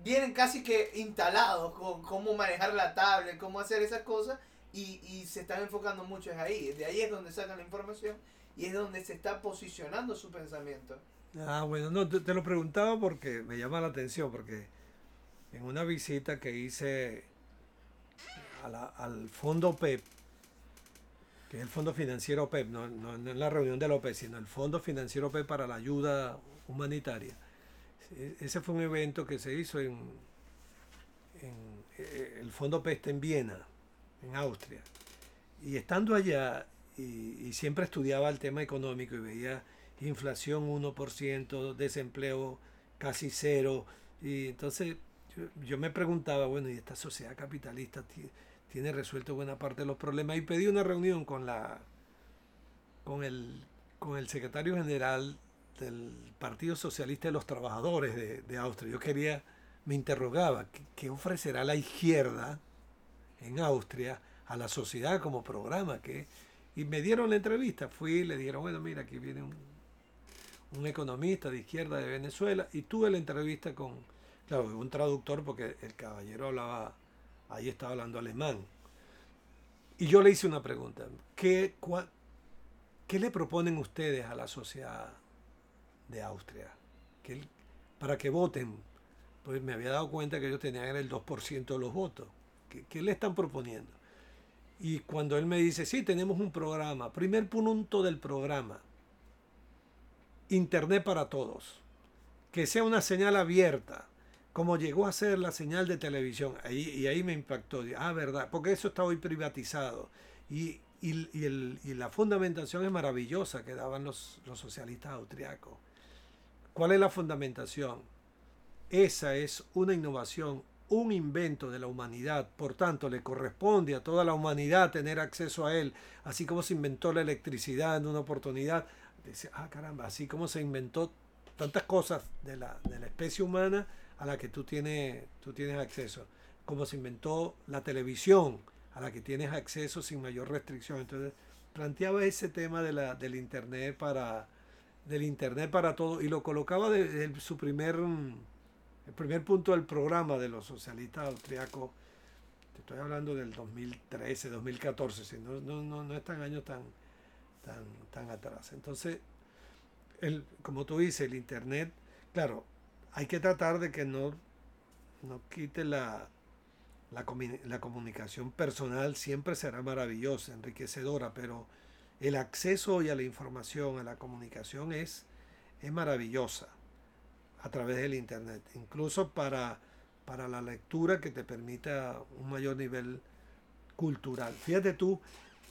vienen casi que instalados con cómo manejar la tablet, cómo hacer esas cosas y, y se están enfocando mucho es ahí. De ahí es donde sacan la información y es donde se está posicionando su pensamiento. Ah, bueno, no, te, lo preguntaba porque me llama la atención, porque en una visita que hice al fondo PEP, que es el Fondo Financiero PEP, no, no, en la reunión de OPE, sino el Fondo Financiero PEP para la Ayuda Humanitaria. E, ese fue un evento que se hizo en, en el Fondo PEP en Viena, en Austria. Y estando allá, y, y siempre estudiaba el tema económico y veía inflación 1%, desempleo casi cero. Y entonces yo, me preguntaba, bueno, ¿y esta sociedad capitalista tiene resuelto buena parte de los problemas? Y pedí una reunión con, la, con, el, con el secretario general del Partido Socialista de los Trabajadores de, Austria. Yo quería, me interrogaba, ¿qué, ofrecerá la izquierda en Austria a la sociedad como programa? que Y me dieron la entrevista, fui y le dijeron, bueno, mira, aquí viene un un economista de izquierda de Venezuela, y tuve la entrevista con, claro, un traductor porque el caballero hablaba, ahí estaba hablando alemán. Y yo le hice una pregunta, ¿qué, ¿qué le proponen ustedes a la sociedad de Austria? para que voten, pues me había dado cuenta que ellos tenían el 2% de los votos. ¿Qué, ¿Qué le están proponiendo? Y cuando él me dice, sí, tenemos un programa, primer punto del programa, Internet para todos. Que sea una señal abierta, como llegó a ser la señal de televisión. Ahí, y ahí me impactó. Ah, verdad, porque eso está hoy privatizado. Y, la fundamentación es maravillosa que daban los, los socialistas austriacos. ¿Cuál es la fundamentación? Esa es una innovación, un invento de la humanidad. Por tanto, le corresponde a toda la humanidad tener acceso a él, así como se inventó la electricidad en una oportunidad dice, ah, caramba, así como se inventó tantas cosas de la, de la especie humana a la que tú tienes, tú tienes acceso, como se inventó la televisión a la que tienes acceso sin mayor restricción. Entonces, planteaba ese tema de la, del Internet para del Internet para todo y lo colocaba desde su primer el primer punto del programa de los socialistas austriacos te estoy hablando del 2013 2014 si no, no, no, no es tan año tan tan, tan atrás. Entonces, el, como tú dices, el Internet, claro, hay que tratar de que no, no quite la, la, la comunicación personal, siempre será maravillosa, enriquecedora, pero el acceso hoy a la información, a la comunicación es, es maravillosa a través del Internet, incluso para, para la lectura que te permita un mayor nivel cultural. Fíjate tú,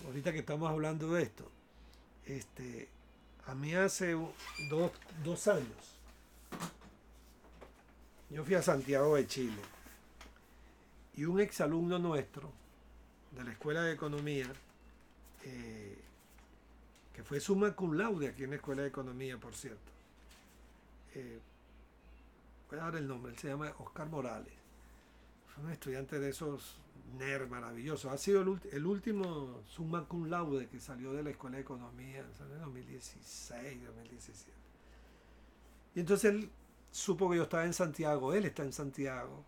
ahorita que estamos hablando de esto, este, a mí hace dos, años, yo fui a Santiago de Chile y un exalumno nuestro de la Escuela de Economía, eh, que fue suma cum laude aquí en la Escuela de Economía, por cierto, eh, voy a dar el nombre, él se llama Oscar Morales, fue un estudiante de esos NER maravilloso. Ha sido el, último summa cum laude que salió de la Escuela de Economía en 2016, 2017. Y entonces él supo que yo estaba en Santiago, él está en Santiago.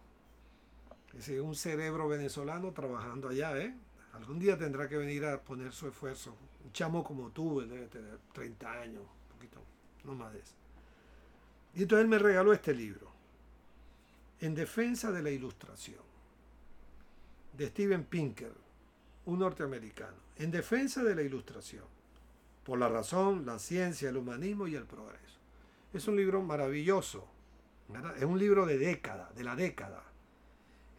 Es un cerebro venezolano trabajando allá, ¿eh? Algún día tendrá que venir a poner su esfuerzo. Un chamo como tú, debe tener 30 años, un poquito, no más de eso. Y entonces él me regaló este libro, En defensa de la ilustración de Steven Pinker, un norteamericano, en defensa de la ilustración, por la razón, la ciencia, el humanismo y el progreso. Es un libro maravilloso, es un libro de década, de la década.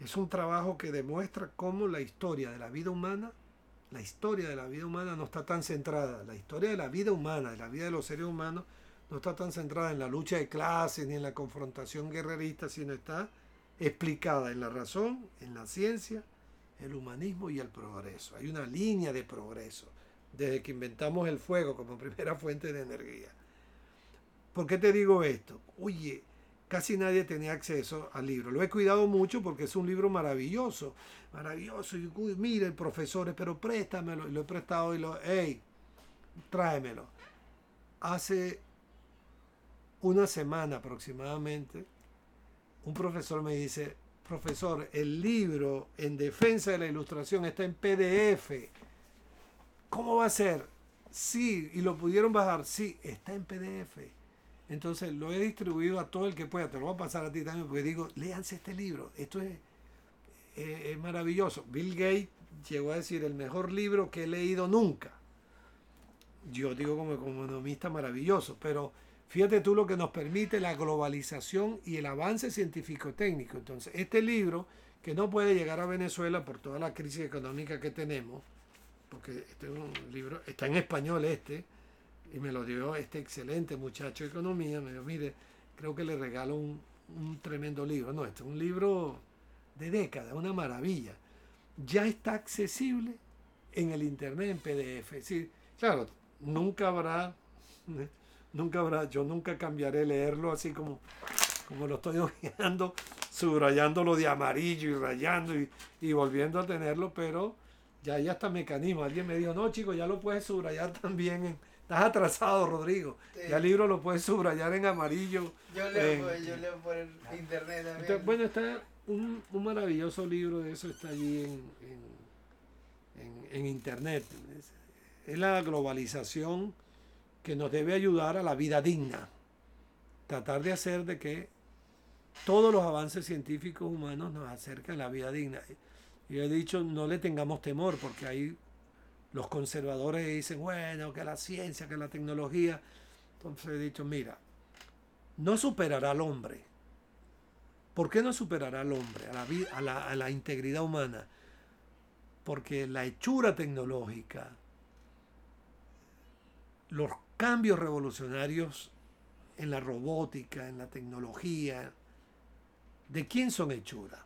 Es un trabajo que demuestra cómo la historia de la vida humana, la historia de la vida humana no está tan centrada, la historia de la vida humana, de la vida de los seres humanos, no está tan centrada en la lucha de clases ni en la confrontación guerrerista, sino está explicada en la razón, en la ciencia el humanismo y el progreso. Hay una línea de progreso desde que inventamos el fuego como primera fuente de energía. ¿Por qué te digo esto? Oye, casi nadie tenía acceso al libro. Lo he cuidado mucho porque es un libro maravilloso, maravilloso. Y mire, profesores, pero préstamelo. Y lo he prestado y lo, hey, tráemelo. Hace una semana aproximadamente, un profesor me dice, profesor, el libro en defensa de la ilustración está en PDF. ¿Cómo va a ser? Sí, y lo pudieron bajar. Sí, está en PDF. Entonces lo he distribuido a todo el que pueda. Te lo voy a pasar a ti también porque digo, léanse este libro. Esto es, es maravilloso. Bill Gates llegó a decir el mejor libro que he leído nunca. Yo digo como economista maravilloso, pero fíjate tú lo que nos permite la globalización y el avance científico-técnico. Entonces, este libro, que no puede llegar a Venezuela por toda la crisis económica que tenemos, porque este es un libro, está en español este, y me lo dio este excelente muchacho de economía, me dijo, mire, creo que le regalo un, un tremendo libro. No, este es un libro de décadas, una maravilla. Ya está accesible en el internet en PDF. Claro, nunca habrá, nunca habrá, yo nunca cambiaré leerlo así como, como lo estoy ojeando, subrayándolo de amarillo y rayando y, y volviendo a tenerlo, pero ya hay hasta mecanismo. Alguien me dijo, no, chicos, ya lo puedes subrayar también en, Estás atrasado, Rodrigo. Ya el libro lo puedes subrayar en amarillo. Yo leo, pues, yo leo por internet también. bueno, está un, un, maravilloso libro de eso, está allí en, en, en, internet. Es, la globalización que nos debe ayudar a la vida digna. Tratar de hacer de que todos los avances científicos humanos nos acerquen a la vida digna. Y he dicho, no le tengamos temor, porque hay los conservadores dicen, bueno, que la ciencia, que la tecnología. Entonces he dicho, mira, no superará al hombre. ¿Por qué no superará al hombre, a la, a la, a la integridad humana? Porque la hechura tecnológica, los cambios revolucionarios en la robótica, en la tecnología, ¿de quién son hechura?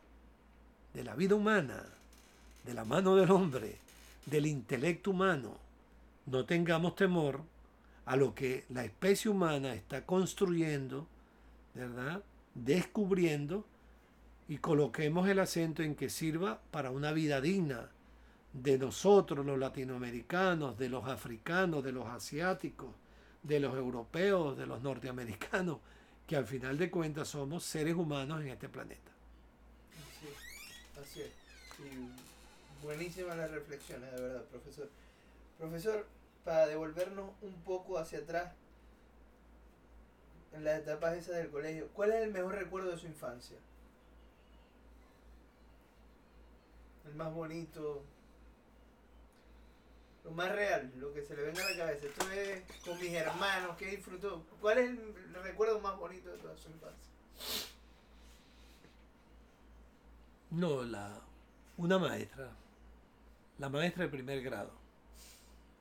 De la vida humana, de la mano del hombre del intelecto humano. No tengamos temor a lo que la especie humana está construyendo, ¿verdad? Descubriendo y coloquemos el acento en que sirva para una vida digna de nosotros, los latinoamericanos, de los africanos, de los asiáticos, de los europeos, de los norteamericanos, que al final de cuentas somos seres humanos en este planeta. Así es. Buenísimas las reflexiones, de verdad, profesor. Profesor, para devolvernos un poco hacia atrás, en las etapas esas del colegio, ¿cuál es el mejor recuerdo de su infancia? El más bonito, lo más real, lo que se le venga a la cabeza. Esto es con mis hermanos, que disfrutó. ¿Cuál es el recuerdo más bonito de toda su infancia? No, la una maestra la maestra de primer grado.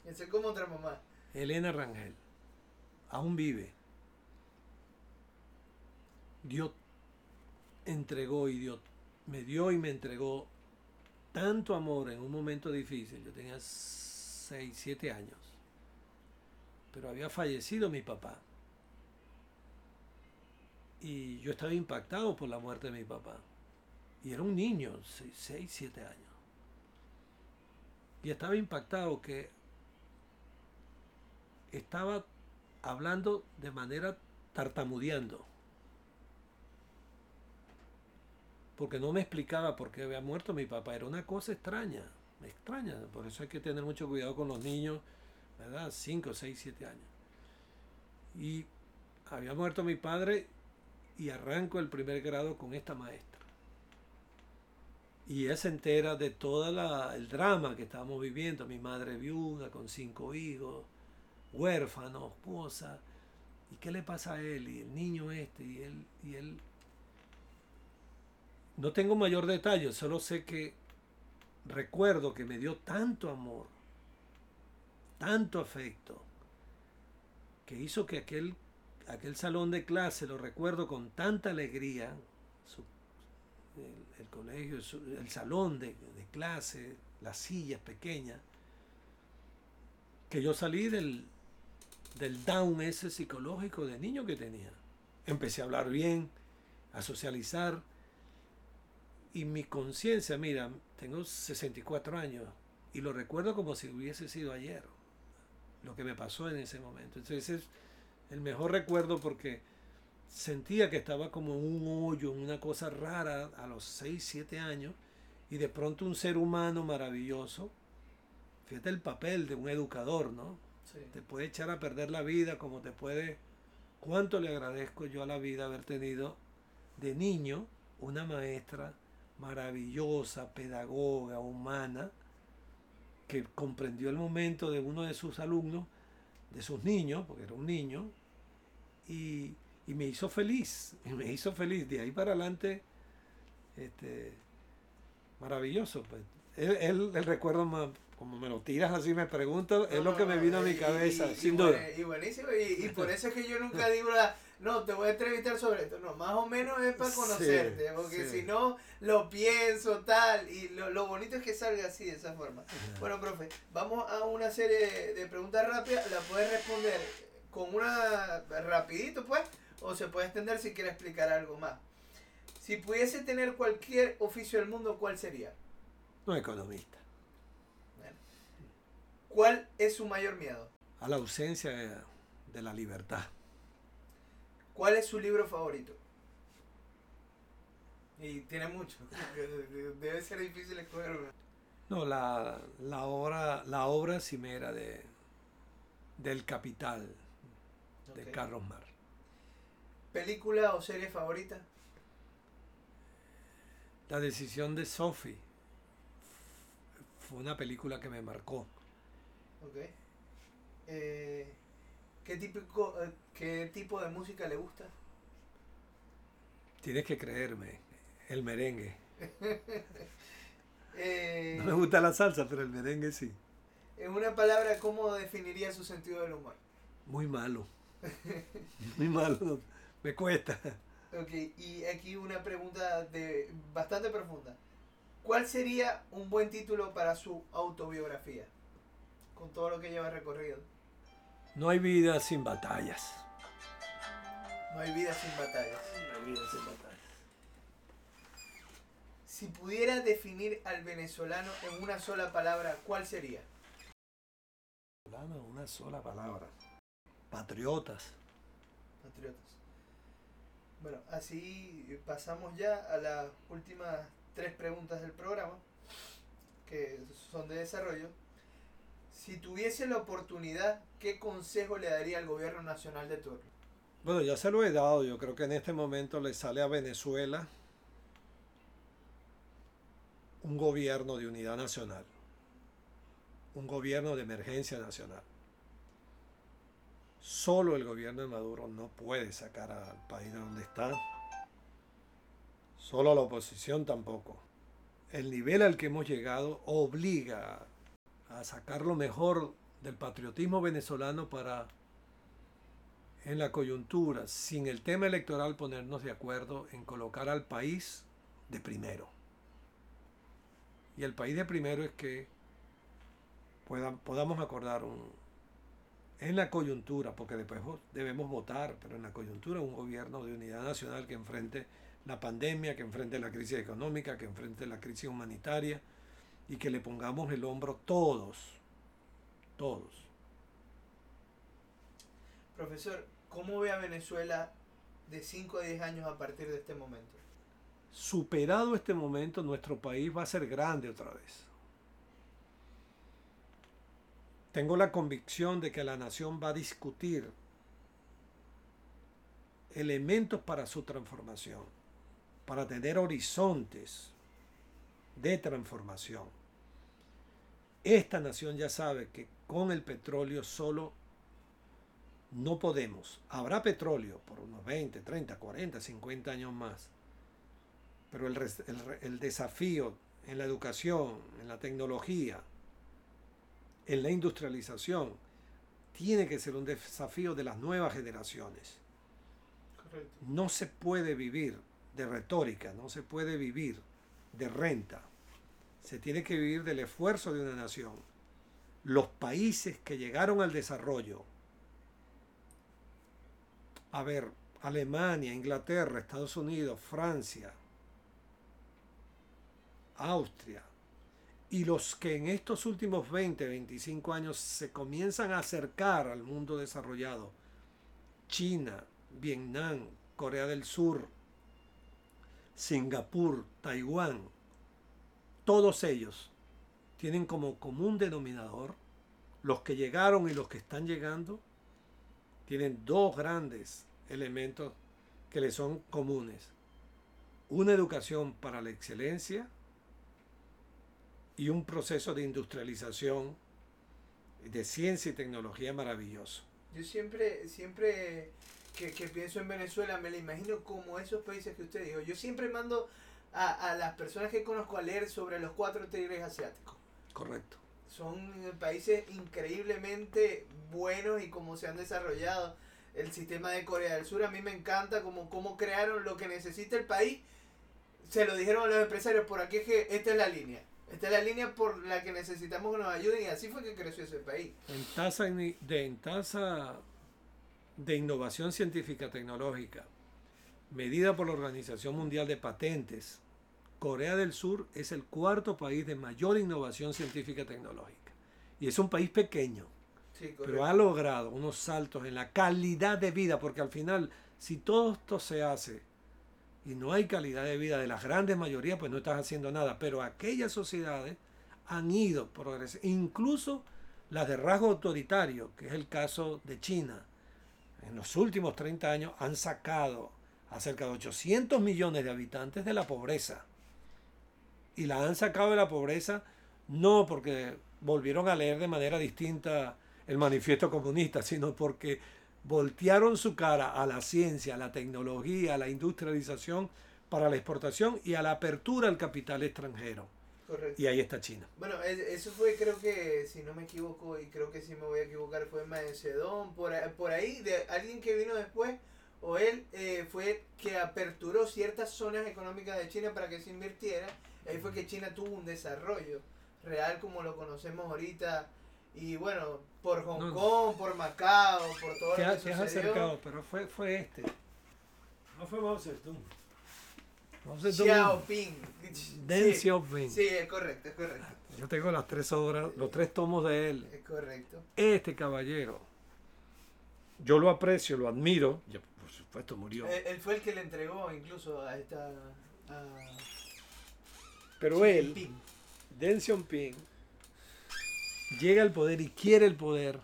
¿Ese es como otra mamá? Elena Rangel. Aún vive. Dios entregó y Dios me dio y me entregó tanto amor en un momento difícil. Yo tenía 6, 7 años. Pero había fallecido mi papá. Y yo estaba impactado por la muerte de mi papá. Y era un niño, 6, 7 años y estaba impactado que estaba hablando de manera tartamudeando. Porque no me explicaba por qué había muerto mi papá. Era una cosa extraña, extraña. Por eso hay que tener mucho cuidado con los niños, ¿verdad? 5, 6, 7 años. Y había muerto mi padre y arranco el primer grado con esta maestra. Y ella se entera de todo el drama que estábamos viviendo. Mi madre viuda, con cinco hijos, huérfano, esposa. ¿Y qué le pasa a él? Y el niño este, y él, y él. No tengo mayor detalle, solo sé que recuerdo que me dio tanto amor, tanto afecto, que hizo que aquel, aquel salón de clase lo recuerdo con tanta alegría, el, colegio, el salón de, clase, las sillas pequeñas, que yo salí del, del down ese psicológico de niño que tenía. Empecé a hablar bien, a socializar, y mi conciencia, mira, tengo 64 años, y lo recuerdo como si hubiese sido ayer, lo que me pasó en ese momento. Entonces es el mejor recuerdo porque sentía que estaba como en un hoyo, en una cosa rara a los 6, 7 años, y de pronto un ser humano maravilloso, fíjate el papel de un educador, ¿no? Te puede echar a perder la vida, como te puede... ¿Cuánto le agradezco yo a la vida haber tenido de niño una maestra maravillosa, pedagoga, humana, que comprendió el momento de uno de sus alumnos, de sus niños, porque era un niño, y, me hizo feliz, y me hizo feliz. De ahí para adelante, este, maravilloso. Pues. El, el recuerdo más, como me lo tiras así, me pregunto, es lo que me vino a mi cabeza, sin duda. Y buenísimo, y, por eso es que yo nunca digo, no, te voy a entrevistar sobre esto, no, más o menos es para conocerte, porque si no, lo pienso, tal, y lo, bonito es que salga así, de esa forma. Bueno, profe, vamos a una serie de preguntas rápidas, la puedes responder con una, rapidito pues, o se puede extender si quiere explicar algo más. Si pudiese tener cualquier oficio del mundo, ¿cuál sería? Un economista. ¿Cuál es su mayor miedo? A la ausencia de, la libertad. ¿Cuál es su libro favorito? Y tiene mucho. Debe ser difícil escoger uno. No, la, la, obra, la obra cimera de, del Capital, de Carlos Mar. ¿Película o serie favorita? La decisión de Sophie. Fue una película que me marcó. Ok. Eh, ¿qué, típico, eh, ¿Qué tipo de música le gusta? Tienes que creerme, el merengue. Eh, no me gusta la salsa, pero el merengue sí. En una palabra, ¿cómo definiría su sentido del humor? Muy malo. Muy malo, me cuesta. Ok, y aquí una pregunta de bastante profunda. ¿Cuál sería un buen título para su autobiografía? Con todo lo que lleva recorrido. No hay vida sin batallas. No hay vida sin batallas. No hay vida sin batallas. Si pudiera definir al venezolano en una sola palabra, ¿cuál sería? Una sola palabra. Patriotas. Patriotas. Bueno, así pasamos ya a las últimas tres preguntas del programa, que son de desarrollo. Si tuviese la oportunidad, ¿qué consejo le daría al gobierno nacional de turno? Bueno, ya se lo he dado. Yo creo que en este momento le sale a Venezuela un gobierno de unidad nacional, un gobierno de emergencia nacional. Solo el gobierno de Maduro no puede sacar al país de donde está. Solo la oposición tampoco. El nivel al que hemos llegado obliga a sacar lo mejor del patriotismo venezolano para, en la coyuntura, sin el tema electoral, ponernos de acuerdo en colocar al país de primero. Y el país de primero es que podamos acordar un, en la coyuntura, porque después debemos votar, pero en la coyuntura un gobierno de unidad nacional que enfrente la pandemia, que enfrente la crisis económica, que enfrente la crisis humanitaria y que le pongamos el hombro todos, todos. Profesor, ¿cómo ve a Venezuela de 5 a 10 años a partir de este momento? Superado este momento, nuestro país va a ser grande otra vez Tengo la convicción de que la nación va a discutir elementos para su transformación, para tener horizontes de transformación. Esta nación ya sabe que con el petróleo solo no podemos. Habrá petróleo por unos 20, 30, 40, 50 años más. Pero el, el desafío en la educación, en la tecnología, en la industrialización tiene que ser un desafío de las nuevas generaciones. No se puede vivir de retórica, no se puede vivir de renta. Se tiene que vivir del esfuerzo de una nación. Los países que llegaron al desarrollo, a ver, Alemania, Inglaterra, Estados Unidos, Francia, Austria, y los que en estos últimos 20, 25 años se comienzan a acercar al mundo desarrollado, China, Vietnam, Corea del Sur, Singapur, Taiwán, todos ellos tienen como común denominador los que llegaron y los que están llegando tienen dos grandes elementos que le son comunes. Una educación para la excelencia y un proceso de industrialización de ciencia y tecnología maravilloso. Yo siempre, siempre que, pienso en Venezuela, me la imagino como esos países que usted dijo. Yo siempre mando a, a las personas que conozco a leer sobre los cuatro tigres asiáticos. Correcto. Son países increíblemente buenos y cómo se han desarrollado. El sistema de Corea del Sur a mí me encanta, como cómo crearon lo que necesita el país. Se lo dijeron a los empresarios, por aquí es que esta es la línea. Esta es la línea por la que necesitamos que nos ayuden y así fue que creció ese país. En tasa de, en tasa de innovación científica tecnológica, medida por la Organización Mundial de Patentes, Corea del Sur es el cuarto país de mayor innovación científica tecnológica. Y es un país pequeño, pero ha logrado unos saltos en la calidad de vida, porque al final, si todo esto se hace y no hay calidad de vida de las grandes mayorías, pues no estás haciendo nada. Pero aquellas sociedades han ido progresando, incluso las de rasgo autoritario, que es el caso de China. En los últimos 30 años han sacado a cerca de 800 millones de habitantes de la pobreza. Y la han sacado de la pobreza no porque volvieron a leer de manera distinta el manifiesto comunista, sino porque voltearon su cara a la ciencia, a la tecnología, a la industrialización para la exportación y a la apertura al capital extranjero. Correcto. Y ahí está China. Bueno, eso fue, creo que, si no me equivoco, y creo que si me voy a equivocar, fue Macedón, por, por ahí, de alguien que vino después, o él eh, fue que aperturó ciertas zonas económicas de China para que se invirtiera. Ahí fue que China tuvo un desarrollo real como lo conocemos ahorita y bueno, por Hong Kong, por Macao, por todo lo que te has acercado, pero fue, fue este. No fue Mao Zedong. Mao Zedong. Xiaoping. Deng sí, Xiaoping. Sí, es correcto, es correcto. Yo tengo las tres obras, los tres tomos de él. Es correcto. Este caballero, yo lo aprecio, lo admiro. Ya, por supuesto, murió. Él, fue el que le entregó incluso a esta. A... Pero él, Deng Xiaoping, llega al poder y quiere el poder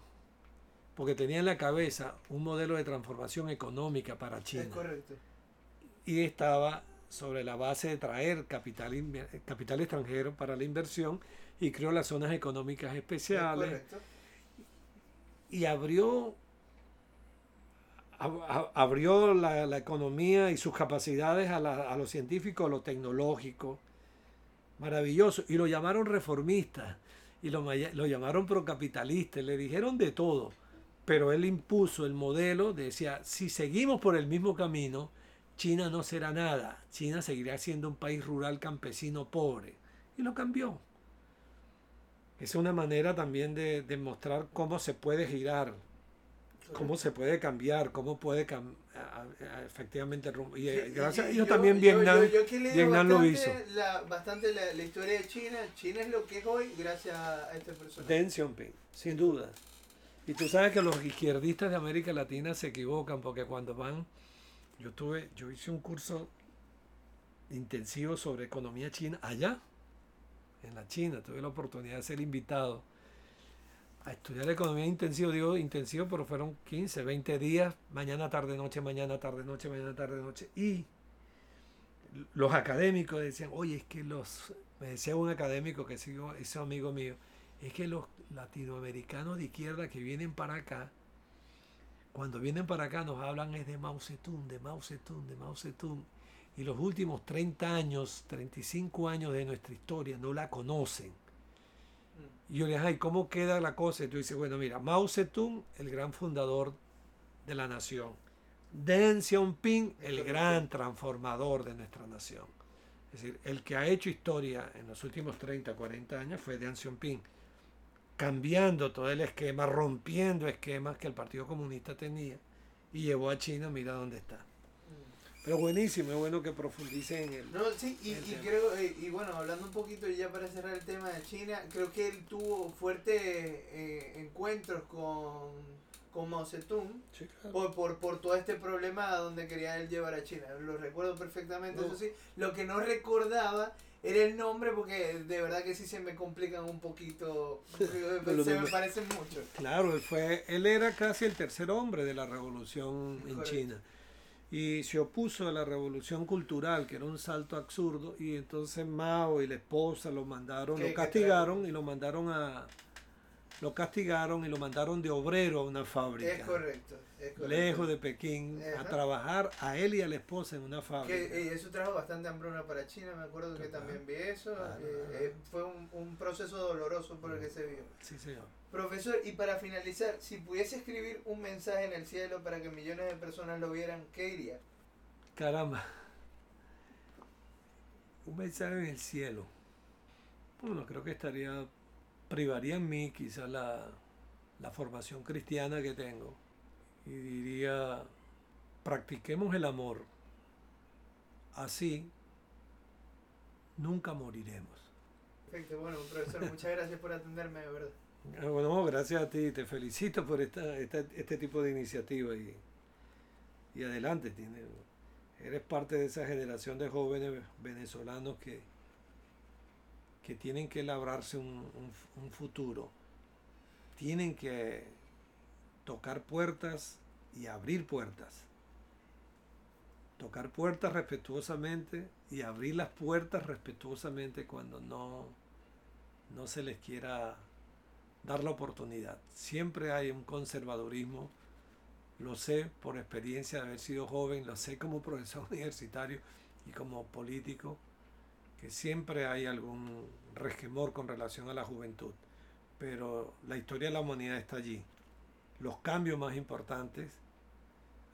porque tenía en la cabeza un modelo de transformación económica para China. correcto. Y estaba sobre la base de traer capital, capital extranjero para la inversión y creó las zonas económicas especiales. Y abrió, abrió la, economía y sus capacidades a, a lo científico, a lo tecnológico. Maravilloso. Y lo llamaron reformista y lo, llamaron procapitalista, le dijeron de todo, pero él impuso el modelo, decía, si seguimos por el mismo camino, China no será nada, China seguirá siendo un país rural campesino pobre, y lo cambió. Es una manera también de demostrar cómo se puede girar, cómo se puede cambiar, cómo puede efectivamente y eh, gracias a ellos también Vietnam, lo hizo. bastante la, historia de China. China es lo que es hoy gracias a este personaje. Deng Xiaoping, sin duda. Y tú sabes que los izquierdistas de América Latina se equivocan porque cuando van, yo tuve, yo hice un curso intensivo sobre economía china allá, en la China, tuve la oportunidad de ser invitado a estudiar economía intensivo, digo intensivo, pero fueron 15, 20 días, mañana, tarde, noche, mañana, tarde, noche, mañana, tarde, noche. Y los académicos decían, oye, es que los, me decía un académico que sigo, ese amigo mío, es que los latinoamericanos de izquierda que vienen para acá, cuando vienen para acá nos hablan es de Mao Zedong, de Mao Zedong, de Mao Zedong. Y los últimos 30 años, 35 años de nuestra historia no la conocen y yo le dije, ¿cómo queda la cosa? Y tú dices, bueno, mira, Mao Zedong, el gran fundador de la nación. Deng Xiaoping, el gran transformador de nuestra nación. Es decir, el que ha hecho historia en los últimos 30, 40 años fue Deng Xiaoping, cambiando todo el esquema, rompiendo esquemas que el Partido Comunista tenía y llevó a China, mira dónde está. Pero buenísimo, es bueno que profundice en el. No, sí, y, y creo, eh, y, bueno, hablando un poquito ya para cerrar el tema de China, creo que él tuvo fuertes eh, encuentros con, con Mao Zedong por, por, por, todo este problema donde quería él llevar a China. Lo recuerdo perfectamente, eso sí. Lo que no recordaba era el nombre porque de verdad que sí se me complican un poquito, se me parecen mucho. Claro, él, fue, él era casi el tercer hombre de la revolución en China y se opuso a la revolución cultural, que era un salto absurdo, y entonces Mao y la esposa lo mandaron, lo castigaron y lo mandaron a, lo castigaron y lo mandaron de obrero a una fábrica. Es correcto. Lejos de Pekín, a trabajar a él y a la esposa en una fábrica. Que, eh, eso trajo bastante hambruna para China, me acuerdo que también vi eso. Eh, eh, fue un, un, proceso doloroso por el que se vio. Sí, señor. Profesor, y para finalizar, si pudiese escribir un mensaje en el cielo para que millones de personas lo vieran, ¿qué diría? Caramba. Un mensaje en el cielo. Bueno, creo que estaría privaría en mí quizás la, formación cristiana que tengo y diría, practiquemos el amor, así nunca moriremos. Perfecto, bueno, profesor, muchas gracias por atenderme, de verdad. Ah, bueno, gracias a ti, te felicito por esta, este tipo de iniciativa y, y adelante, tiene, eres parte de esa generación de jóvenes venezolanos que, que tienen que labrarse un, futuro, tienen que tocar puertas y abrir puertas. Tocar puertas respetuosamente y abrir las puertas respetuosamente cuando no, no se les quiera dar la oportunidad. Siempre hay un conservadurismo, lo sé por experiencia de haber sido joven, lo sé como profesor universitario y como político que siempre hay algún resquemor con relación a la juventud, pero la historia de la humanidad está allí. Los cambios más importantes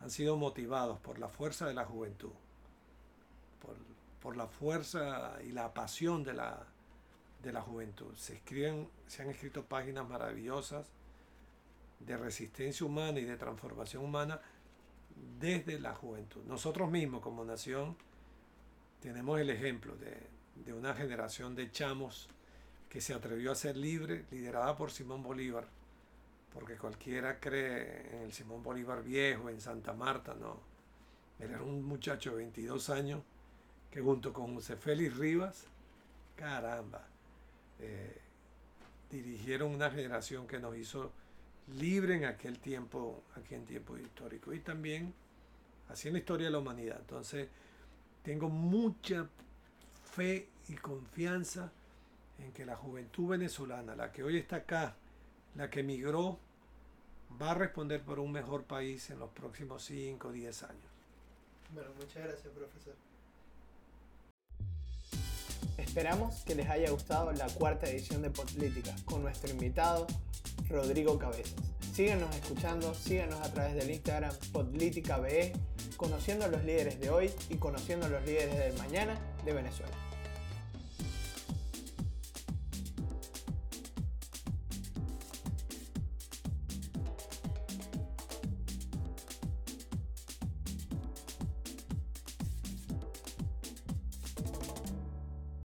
han sido motivados por la fuerza de la juventud, por, la fuerza y la pasión de la, de la juventud. Se, escriben, se han escrito páginas maravillosas de resistencia humana y de transformación humana desde la juventud. Nosotros mismos como nación tenemos el ejemplo de, de una generación de chamos que se atrevió a ser libre, liderada por Simón Bolívar, porque cualquiera cree en el Simón Bolívar viejo, en Santa Marta, no. Era un muchacho de 22 años que junto con José Félix Rivas, caramba, eh, dirigieron una generación que nos hizo libre en aquel tiempo, aquel tiempo histórico y también en la historia de la humanidad. Entonces, tengo mucha fe y confianza en que la juventud venezolana, la que hoy está acá, la que emigró, va a responder por un mejor país en los próximos 5 o 10 años. Bueno, muchas gracias, profesor. Esperamos que les haya gustado la cuarta edición de Política con nuestro invitado Rodrigo Cabezas. Síganos escuchando, síganos a través del Instagram PolíticaBE, conociendo a los líderes de hoy y conociendo a los líderes del mañana de Venezuela.